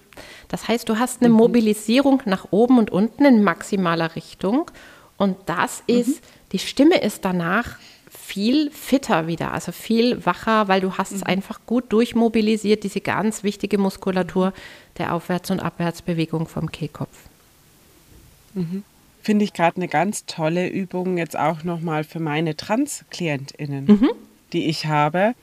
Das heißt, du hast eine mhm. Mobilisierung nach oben und unten in maximaler Richtung Und das ist, die Stimme ist danach viel fitter wieder, also viel wacher, weil du hast es einfach gut durchmobilisiert, diese ganz wichtige Muskulatur der Aufwärts- und Abwärtsbewegung vom Kehlkopf. Finde ich gerade eine ganz tolle Übung jetzt auch nochmal für meine Trans-KlientInnen, die ich habe.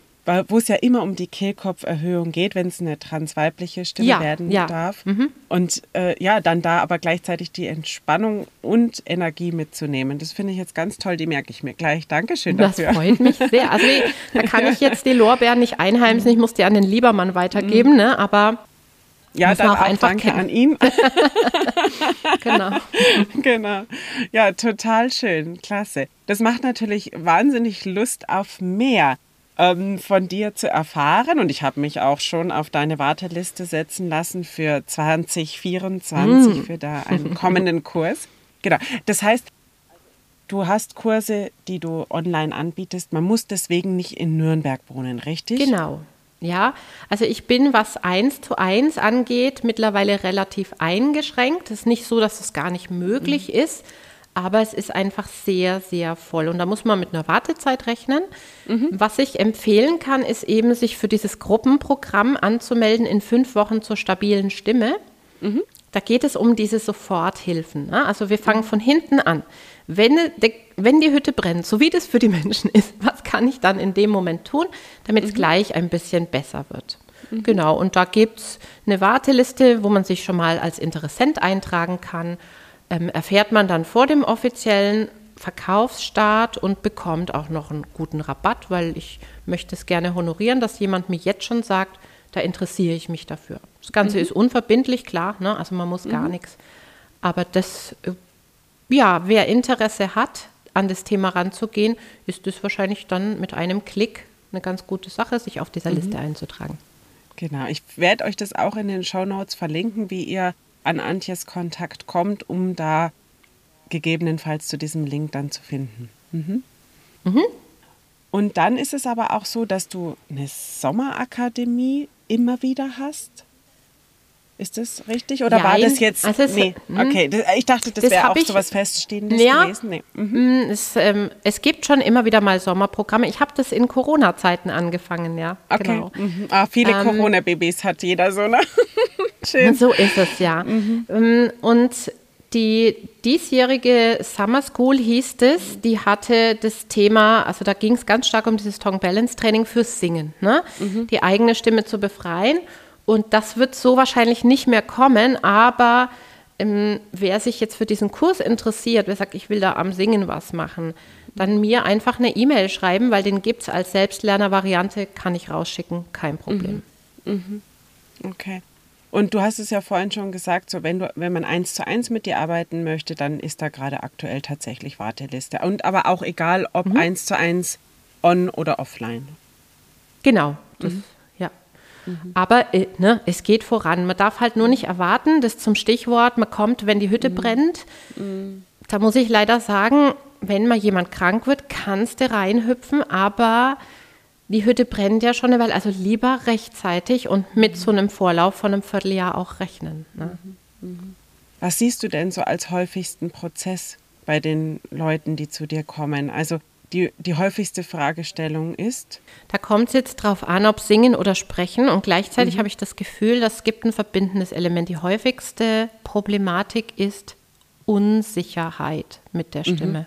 Wo es ja immer um die Kehlkopferhöhung geht, wenn es eine transweibliche Stimme Ja, werden ja. darf. Und äh, ja, dann da aber gleichzeitig die Entspannung und Energie mitzunehmen. Das finde ich jetzt ganz toll, die merke ich mir gleich. Dankeschön Das dafür. freut mich sehr. Also da [laughs] kann ich jetzt die Lorbeeren nicht einheimsen, ich muss die an den Liebermann weitergeben, ne? aber Ja, dann auch auch einfach danke kennen. an ihn. [laughs] [laughs] genau. genau. Ja, total schön. Klasse. Das macht natürlich wahnsinnig Lust auf mehr ähm, von dir zu erfahren. Und ich habe mich auch schon auf deine Warteliste setzen lassen für 2024, für da einen [laughs] kommenden Kurs. Genau. Das heißt, du hast Kurse, die du online anbietest. Man muss deswegen nicht in Nürnberg wohnen, richtig? Genau. Ja, also ich bin, was eins zu eins angeht, mittlerweile relativ eingeschränkt. Es ist nicht so, dass es gar nicht möglich ist, aber es ist einfach sehr, sehr voll. Und da muss man mit einer Wartezeit rechnen. Was ich empfehlen kann, ist eben, sich für dieses Gruppenprogramm anzumelden in fünf Wochen zur stabilen Stimme. Da geht es um diese Soforthilfen. Ne? Also wir fangen von hinten an. Wenn, de- wenn die Hütte brennt, so wie das für die [laughs] Menschen ist, was kann ich dann in dem Moment tun, damit es gleich ein bisschen besser wird? Genau, und da gibt es eine Warteliste, wo man sich schon mal als Interessent eintragen kann. Ähm, erfährt man dann vor dem offiziellen Verkaufsstart und bekommt auch noch einen guten Rabatt, weil ich möchte es gerne honorieren, dass jemand mir jetzt schon sagt, da interessiere ich mich dafür. Das Ganze ist unverbindlich, klar, ne? also man muss gar nichts. Aber das, äh, ja, wer Interesse hat, an das Thema ranzugehen, ist es wahrscheinlich dann mit einem Klick eine ganz gute Sache, sich auf dieser Liste einzutragen. Genau, ich werde euch das auch in den Shownotes verlinken, wie ihr an Antjes Kontakt kommt, um da gegebenenfalls zu diesem Link dann zu finden. Mhm. Und dann ist es aber auch so, dass du eine Sommerakademie immer wieder hast. Ist das richtig? Oder war Jein. das jetzt? Also es- nee, hm. okay. Das, ich dachte, das, Das wäre auch ich- so was Feststehendes Ja. gewesen. Nee. Mhm. Mm, Es, ähm, es gibt schon immer wieder mal Sommerprogramme. Ich habe das in Corona-Zeiten angefangen, ja. Okay. Genau. Mhm. Ah, viele Ähm, Corona-Babys hat jeder so, ne? [laughs] Schön. So ist es ja. Ähm, Und die diesjährige Summer School hieß es, die hatte das Thema, also da ging es ganz stark um dieses Tongue Balance Training fürs Singen, ne? die eigene Stimme zu befreien. Und das wird so wahrscheinlich nicht mehr kommen, aber ähm, wer sich jetzt für diesen Kurs interessiert, wer sagt, ich will da am Singen was machen, dann mir einfach eine E-Mail schreiben, weil den gibt es als Selbstlerner-Variante, kann ich rausschicken, kein Problem. Okay. Und du hast es ja vorhin schon gesagt, so wenn du, wenn man eins zu eins mit dir arbeiten möchte, dann ist da gerade aktuell tatsächlich Warteliste. Und aber auch egal, ob eins zu eins on oder offline. Genau, das, ja. Aber äh, ne, es geht voran. Man darf halt nur nicht erwarten, das zum Stichwort, man kommt, wenn die Hütte brennt. Da muss ich leider sagen, wenn mal jemand krank wird, kannst du reinhüpfen, aber die Hütte brennt ja schon eine Weile. Also lieber rechtzeitig und mit so einem Vorlauf von einem Vierteljahr auch rechnen. Ne? Was siehst du denn so als häufigsten Prozess bei den Leuten, die zu dir kommen? Also die, die häufigste Fragestellung ist, Da kommt es jetzt drauf an, ob singen oder sprechen. Und gleichzeitig habe ich das Gefühl, das gibt ein verbindendes Element. Die häufigste Problematik ist Unsicherheit mit der Stimme.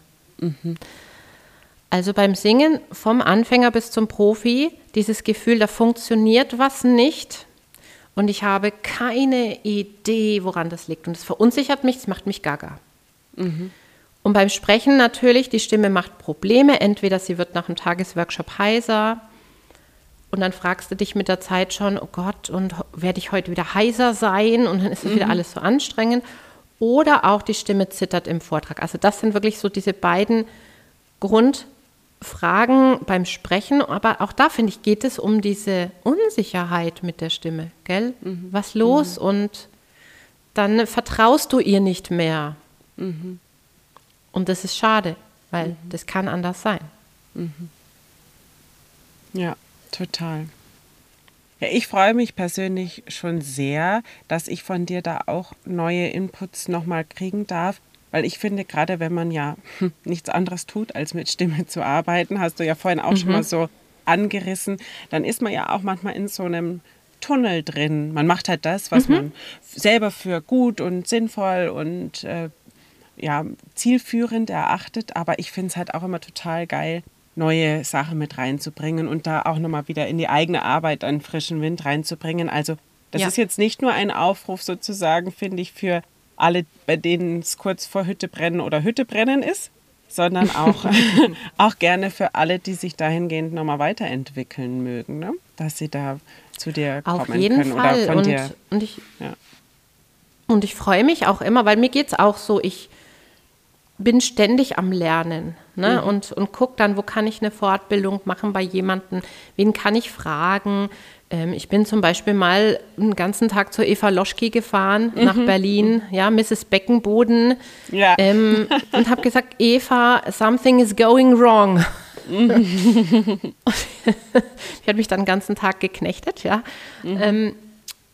Also beim Singen vom Anfänger bis zum Profi, dieses Gefühl, da funktioniert was nicht. Und ich habe keine Idee, woran das liegt. Und das verunsichert mich, das macht mich gaga. Und beim Sprechen natürlich, die Stimme macht Probleme. Entweder sie wird nach einem Tagesworkshop heiser und dann fragst du dich mit der Zeit schon, oh Gott, und werde ich heute wieder heiser sein? Und dann ist es wieder alles so anstrengend. Oder auch die Stimme zittert im Vortrag. Also das sind wirklich so diese beiden Grundfragen beim Sprechen. Aber auch da, finde ich, geht es um diese Unsicherheit mit der Stimme. Gell? Was los? Und dann vertraust du ihr nicht mehr. Und das ist schade, weil das kann anders sein. ja, total. Ja, ich freue mich persönlich schon sehr, dass ich von dir da auch neue Inputs nochmal kriegen darf, weil ich finde, gerade wenn man ja hm, nichts anderes tut, als mit Stimme zu arbeiten, hast du ja vorhin auch mhm. schon mal so angerissen, dann ist man ja auch manchmal in so einem Tunnel drin. Man macht halt das, was mhm. man selber für gut und sinnvoll und äh, ja, zielführend erachtet, aber ich finde es halt auch immer total geil, neue Sachen mit reinzubringen und da auch nochmal wieder in die eigene Arbeit einen frischen Wind reinzubringen. Also das ja. ist jetzt nicht nur ein Aufruf sozusagen, finde ich, für alle, bei denen es kurz vor Hütte brennen oder Hütte brennen ist, sondern auch, [laughs] [laughs] auch gerne für alle, die sich dahingehend nochmal weiterentwickeln mögen, ne? dass sie da zu dir kommen Auf jeden können Fall. oder von und, dir. Und ich, ja. und ich freue mich auch immer, weil mir geht es auch so, ich bin ständig am Lernen ne? Mhm. und, und gucke dann, wo kann ich eine Fortbildung machen bei jemandem, wen kann ich fragen. Ähm, ich bin zum Beispiel mal einen ganzen Tag zur Eva Loschki gefahren mhm. nach Berlin, ja, Mrs. Beckenboden ja. ähm, [laughs] und habe gesagt, Eva, something is going wrong. Mhm. [laughs] die hat mich dann den ganzen Tag geknechtet, ja. Mhm. Ähm,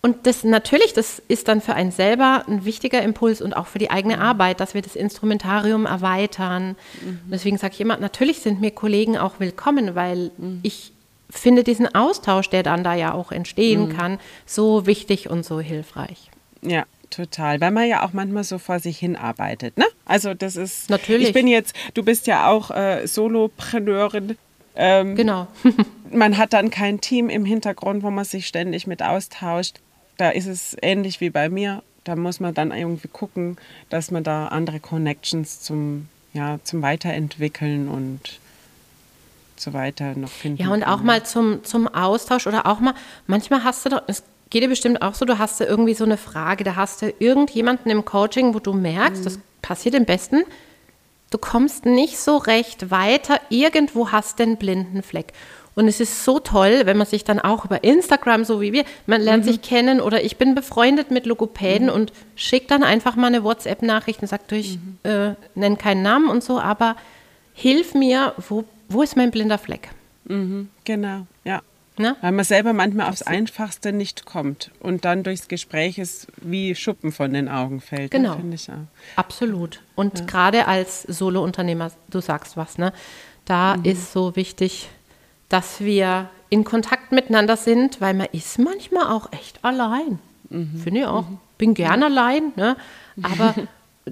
und das natürlich, das ist dann für einen selber ein wichtiger Impuls und auch für die eigene mhm. Arbeit, dass wir das Instrumentarium erweitern. Mhm. Deswegen sage ich immer, natürlich sind mir Kollegen auch willkommen, weil mhm. ich finde diesen Austausch, der dann da ja auch entstehen mhm. kann, so wichtig und so hilfreich. Ja, total, weil man ja auch manchmal so vor sich hin arbeitet, ne? Also das ist natürlich. Ich bin jetzt, du bist ja auch äh, Solopreneurin. Ähm, genau. [laughs] man hat dann kein Team im Hintergrund, wo man sich ständig mit austauscht da ist es ähnlich wie bei mir. Da muss man dann irgendwie gucken, dass man da andere Connections zum, ja, zum Weiterentwickeln und so weiter noch finden. Ja, und auch mal zum, zum Austausch oder auch mal, manchmal hast du doch, es geht dir bestimmt auch so, du hast da irgendwie so eine Frage, da hast du irgendjemanden im Coaching, wo du merkst, mhm. das passiert im Besten, du kommst nicht so recht weiter, irgendwo hast du einen blinden Fleck. Und es ist so toll, wenn man sich dann auch über Instagram, so wie wir, man lernt mhm. sich kennen oder ich bin befreundet mit Logopäden mhm. und schickt dann einfach mal eine WhatsApp-Nachricht und sagt, du, ich mhm. äh, nenne keinen Namen und so, aber hilf mir, wo, wo ist mein blinder Fleck? Mhm. Genau, ja. Na? Weil man selber manchmal aufs Einfachste nicht kommt und dann durchs Gespräch es wie Schuppen von den Augen fällt. Ne, genau. Ne, Absolut. Und ja. gerade als Solo-Unternehmer, du sagst was, ne? Da mhm. ist so wichtig, dass wir in Kontakt miteinander sind, weil man ist manchmal auch echt allein. Mhm. Finde ich auch. Mhm. Bin gern allein, ne? [laughs] aber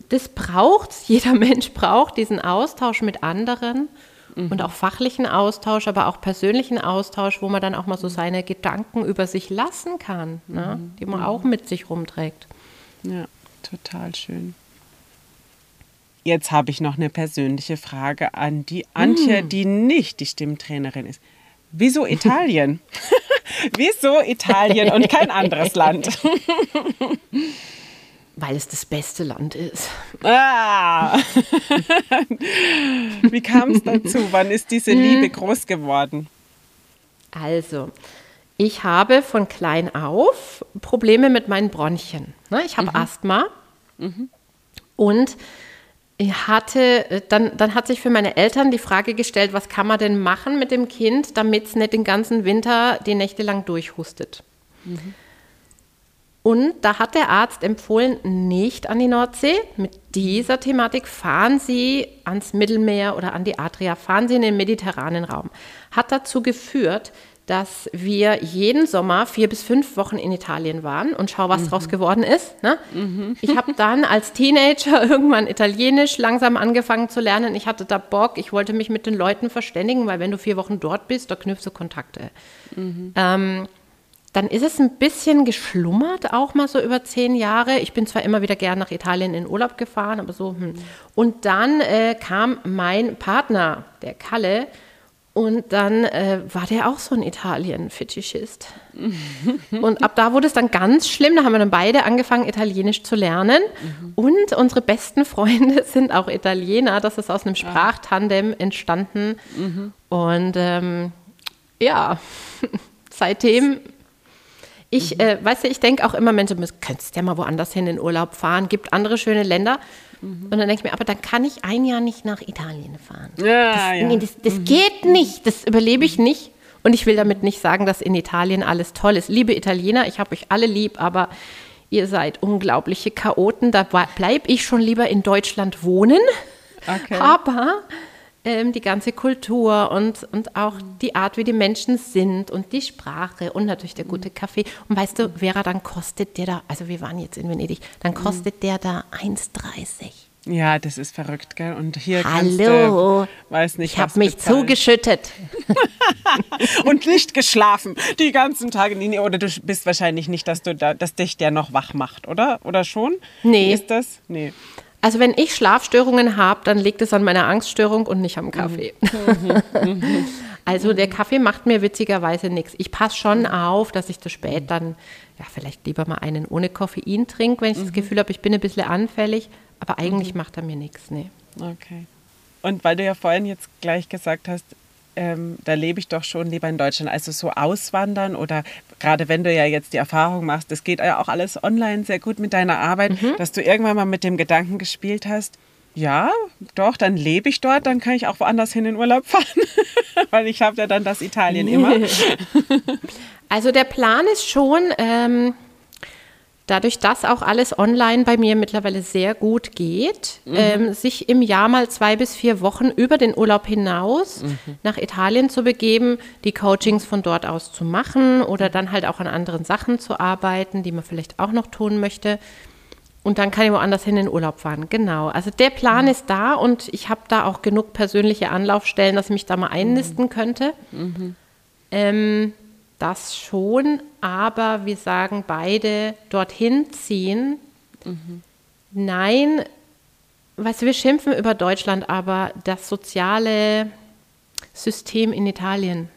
das braucht Jeder Mensch braucht diesen Austausch mit anderen mhm. und auch fachlichen Austausch, aber auch persönlichen Austausch, wo man dann auch mal so mhm. seine Gedanken über sich lassen kann, ne? Mhm. die man auch mit sich rumträgt. Ja, total schön. Jetzt habe ich noch eine persönliche Frage an die Antje, mm. die nicht die Stimmtrainerin ist. Wieso Italien? [laughs] Wieso Italien und kein anderes Land? [laughs] Weil es das beste Land ist. Ah. [laughs] Wie kam es dazu? Wann ist diese hm. Liebe groß geworden? Also, ich habe von klein auf Probleme mit meinen Bronchien. Ne, ich habe mhm. Asthma. Mhm. Und hatte, äh, dann, dann hat sich für meine Eltern die Frage gestellt, was kann man denn machen mit dem Kind, damit es nicht den ganzen Winter die Nächte lang durchhustet. Mhm. Und da hat der Arzt empfohlen, nicht an die Nordsee. Mit dieser Thematik fahren Sie ans Mittelmeer oder an die Adria, fahren Sie in den mediterranen Raum. Hat dazu geführt, dass wir jeden Sommer vier bis fünf Wochen in Italien waren und schau, was mhm. draus geworden ist. Ne? Mhm. Ich habe dann als Teenager [laughs] irgendwann Italienisch langsam angefangen zu lernen. Ich hatte da Bock, ich wollte mich mit den Leuten verständigen, weil wenn du vier Wochen dort bist, da knüpfst du Kontakte. Mhm. Ähm, dann ist es ein bisschen geschlummert, auch mal so über zehn Jahre. Ich bin zwar immer wieder gern nach Italien in Urlaub gefahren, aber so. Hm. Und dann äh, kam mein Partner, der Kalle, und dann äh, war der auch so ein Italien-Fetischist. und ab da wurde es dann ganz schlimm. Da haben wir dann beide angefangen, Italienisch zu lernen. Mhm. Und unsere besten Freunde [laughs] sind auch Italiener. Das ist aus einem Sprachtandem entstanden. Mhm. Und ähm, ja, [laughs] seitdem ich, mhm. äh, weißt du, ich denke auch immer, Mensch, du könntest ja mal woanders hin in Urlaub fahren, gibt andere schöne Länder. Mhm. Und dann denke ich mir, aber dann kann ich ein Jahr nicht nach Italien fahren. Ja, das, ja. Nee, das, das mhm. geht nicht, das überlebe ich nicht. Und ich will damit nicht sagen, dass in Italien alles toll ist. Liebe Italiener, ich habe euch alle lieb, aber ihr seid unglaubliche Chaoten, da bleibe ich schon lieber in Deutschland wohnen. Okay. Aber ähm, die ganze Kultur und, und auch die Art, wie die Menschen sind und die Sprache und natürlich der gute Kaffee. Und weißt du, Vera, dann kostet der da, also wir waren jetzt in Venedig, dann kostet der da 1,30. Ja, das ist verrückt, gell? Und hier Hallo, du, weiß nicht, ich habe mich bezahlen. zugeschüttet [laughs] und nicht geschlafen die ganzen Tage. Oder du bist wahrscheinlich nicht, dass du da, dass dich der noch wach macht, oder? Oder schon? Nee. Wie ist das? Nee. Also wenn ich Schlafstörungen habe, dann liegt es an meiner Angststörung und nicht am Kaffee. [laughs] Mhm. also der Kaffee macht mir witzigerweise nichts. Ich passe schon auf, dass ich zu spät dann ja vielleicht lieber mal einen ohne Koffein trinke, wenn ich mhm. das Gefühl habe, ich bin ein bisschen anfällig. Aber eigentlich mhm. macht er mir nichts, nee. Okay. Und weil du ja vorhin jetzt gleich gesagt hast, ähm, da lebe ich doch schon lieber in Deutschland. Also so auswandern oder gerade wenn du ja jetzt die Erfahrung machst, das geht ja auch alles online sehr gut mit deiner Arbeit, mhm. dass du irgendwann mal mit dem Gedanken gespielt hast, ja, doch, dann lebe ich dort, dann kann ich auch woanders hin in Urlaub fahren, [laughs] weil ich habe ja dann das Italien immer. [laughs] Also der Plan ist schon, ähm, dadurch, dass auch alles online bei mir mittlerweile sehr gut geht, mhm. ähm, sich im Jahr mal zwei bis vier Wochen über den Urlaub hinaus mhm. nach Italien zu begeben, die Coachings von dort aus zu machen oder dann halt auch an anderen Sachen zu arbeiten, die man vielleicht auch noch tun möchte. Und dann kann ich woanders hin in den Urlaub fahren. Genau. Also der Plan mhm. ist da und ich habe da auch genug persönliche Anlaufstellen, dass ich mich da mal einnisten mhm. könnte. Mhm. Ähm, das schon, aber wir sagen beide dorthin ziehen. Mhm. Nein, weißt du, wir schimpfen über Deutschland, aber das soziale System in Italien,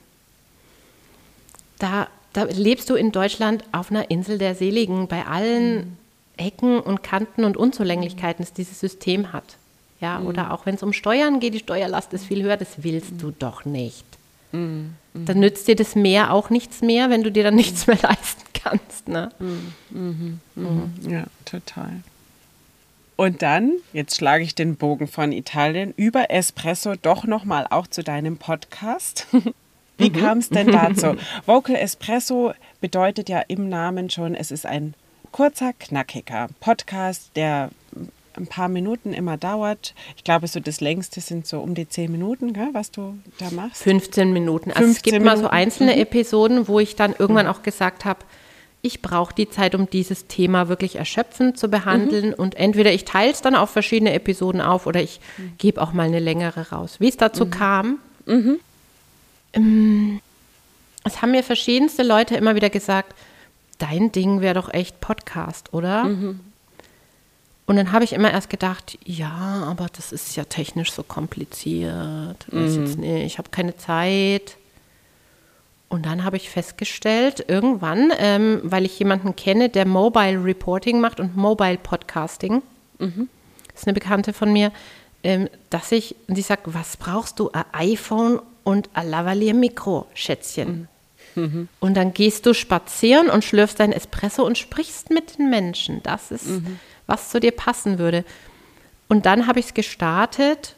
da, da lebst du in Deutschland auf einer Insel der Seligen, bei allen mhm. Ecken und Kanten und Unzulänglichkeiten, die dieses System hat. Ja, mhm. oder auch wenn es um Steuern geht, die Steuerlast ist viel höher, das willst du doch nicht. Mhm. Dann nützt dir das mehr auch nichts mehr, wenn du dir dann nichts mehr [laughs] leisten kannst. Ne? Mhm. Mhm. mhm. Ja, total. Und dann, jetzt schlage ich den Bogen von Italien über Espresso doch nochmal auch zu deinem Podcast. [laughs] Wie mhm. kam es denn dazu? [laughs] Vocal Espresso bedeutet ja im Namen schon, es ist ein kurzer, knackiger Podcast, der ein paar Minuten immer dauert. Ich glaube, so das längste sind so um die zehn Minuten, gell, was du da machst. 15 Minuten. Also 15 es gibt Minuten. mal so einzelne mhm. Episoden, wo ich dann irgendwann mhm. auch gesagt habe, ich brauche die Zeit, um dieses Thema wirklich erschöpfend zu behandeln. Mhm. Und entweder ich teile es dann auf verschiedene Episoden auf oder ich mhm. gebe auch mal eine längere raus. Wie es dazu mhm. kam, mhm. ähm, es haben mir verschiedenste Leute immer wieder gesagt, dein Ding wäre doch echt Podcast, oder? Und dann habe ich immer erst gedacht, ja, aber das ist ja technisch so kompliziert. Mhm. Nee, ich habe keine Zeit. Und dann habe ich festgestellt, irgendwann, ähm, weil ich jemanden kenne, der Mobile Reporting macht und Mobile Podcasting, mhm. ist eine Bekannte von mir, ähm, dass ich, und sie sagt, was brauchst du? Ein iPhone und ein Lavalier Mikro, Schätzchen. Mhm. mhm. Und dann gehst du spazieren und schlürfst dein Espresso und sprichst mit den Menschen. Das ist mhm was zu dir passen würde. Und dann habe ich es gestartet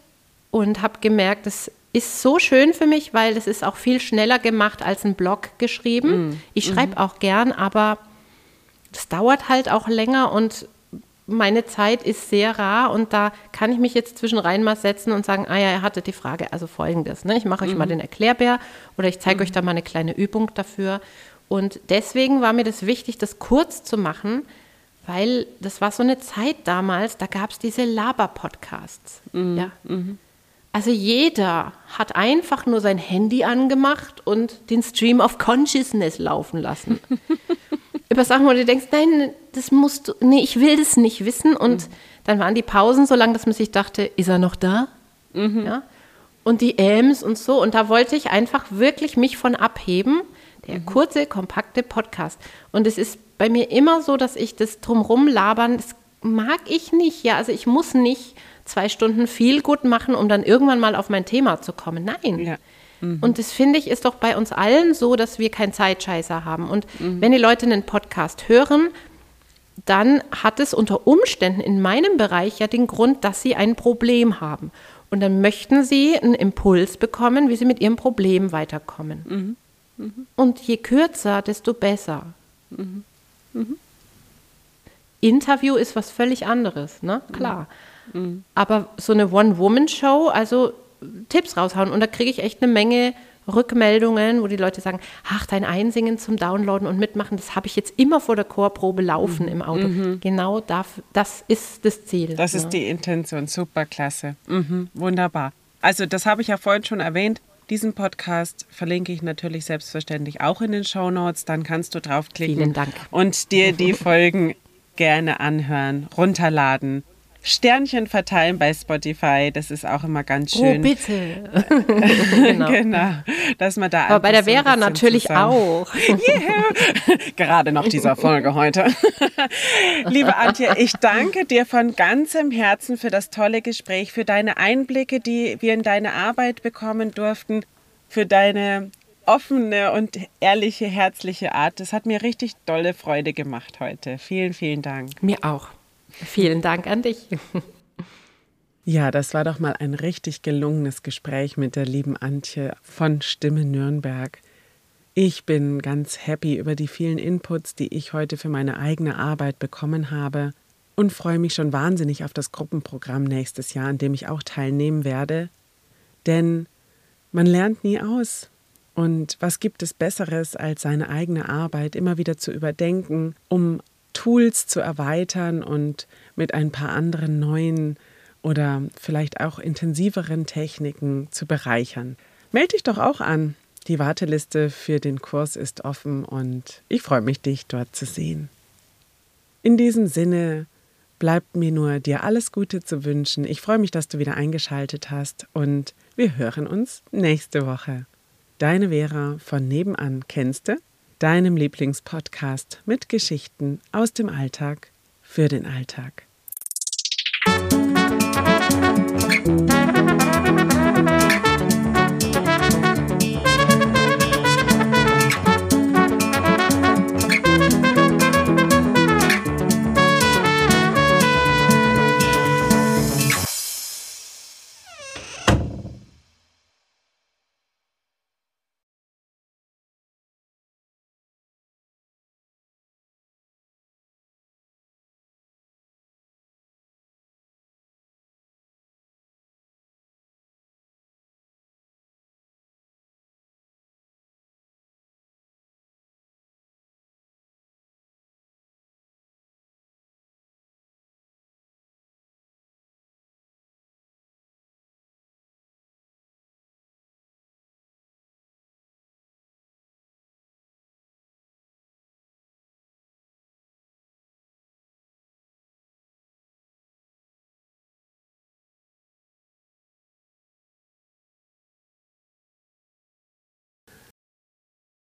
und habe gemerkt, es ist so schön für mich, weil es ist auch viel schneller gemacht als ein Blog geschrieben. Mm. Ich schreibe mm. auch gern, aber das dauert halt auch länger und meine Zeit ist sehr rar und da kann ich mich jetzt zwischen rein mal setzen und sagen, ah ja, er hatte die Frage, also folgendes, ne? ich mache euch mal mhm. den Erklärbär oder ich zeige mhm. euch da mal eine kleine Übung dafür. Und deswegen war mir das wichtig, das kurz zu machen, weil das war so eine Zeit damals, da gab es diese Laber-Podcasts. Mhm. Ja. Mhm. Also jeder hat einfach nur sein Handy angemacht und den Stream of Consciousness laufen lassen. [laughs] Über Sachen, wo du denkst, nein, das musst du, nee, ich will das nicht wissen. Und mhm. dann waren die Pausen so lang, dass man sich dachte, ist er noch da? Mhm. Ja? Und die Elms und so. Und da wollte ich einfach wirklich mich von abheben. Der mhm. kurze, kompakte Podcast. Und es ist bei mir immer so, dass ich das drumrum labern, das mag ich nicht. Ja, also ich muss nicht zwei Stunden viel gut machen, um dann irgendwann mal auf mein Thema zu kommen. Nein. Ja. Mhm. Und das finde ich ist doch bei uns allen so, dass wir keinen Zeitscheißer haben. Und mhm. wenn die Leute einen Podcast hören, dann hat es unter Umständen in meinem Bereich ja den Grund, dass sie ein Problem haben. Und dann möchten sie einen Impuls bekommen, wie sie mit ihrem Problem weiterkommen. Mhm. mhm. Und je kürzer, desto besser. Mhm. Mhm. Interview ist was völlig anderes, ne? Klar. Mhm. Aber so eine One-Woman-Show, also Tipps raushauen und da kriege ich echt eine Menge Rückmeldungen, wo die Leute sagen, ach, dein Einsingen zum Downloaden und Mitmachen, das habe ich jetzt immer vor der Chorprobe laufen mhm. im Auto. Mhm. Genau dafür, das ist das Ziel. Das ja. ist die Intention, super klasse. Mhm. Wunderbar. Also das habe ich ja vorhin schon erwähnt. Diesen Podcast verlinke ich natürlich selbstverständlich auch in den Show Notes. Dann kannst du draufklicken und dir die Folgen gerne anhören, runterladen. Sternchen verteilen bei Spotify, das ist auch immer ganz oh, schön. Oh, bitte. [laughs] genau. genau. Dass man da Aber bei der Vera natürlich zusammen. auch. [laughs] yeah. Gerade nach dieser Folge heute. [laughs] Liebe Antje, ich danke dir von ganzem Herzen für das tolle Gespräch, für deine Einblicke, die wir in deine Arbeit bekommen durften, für deine offene und ehrliche, herzliche Art. Das hat mir richtig dolle Freude gemacht heute. Vielen, vielen Dank. Mir auch. Vielen Dank an dich. Ja, das war doch mal ein richtig gelungenes Gespräch mit der lieben Antje von Stimme Nürnberg. Ich bin ganz happy über die vielen Inputs, die ich heute für meine eigene Arbeit bekommen habe und freue mich schon wahnsinnig auf das Gruppenprogramm nächstes Jahr, an dem ich auch teilnehmen werde. Denn man lernt nie aus. Und was gibt es Besseres, als seine eigene Arbeit immer wieder zu überdenken, um Tools zu erweitern und mit ein paar anderen neuen oder vielleicht auch intensiveren Techniken zu bereichern. Melde dich doch auch an. Die Warteliste für den Kurs ist offen und ich freue mich, dich dort zu sehen. In diesem Sinne bleibt mir nur dir alles Gute zu wünschen. Ich freue mich, dass du wieder eingeschaltet hast und wir hören uns nächste Woche. Deine Vera von nebenan kennst du? Deinem Lieblingspodcast mit Geschichten aus dem Alltag für den Alltag.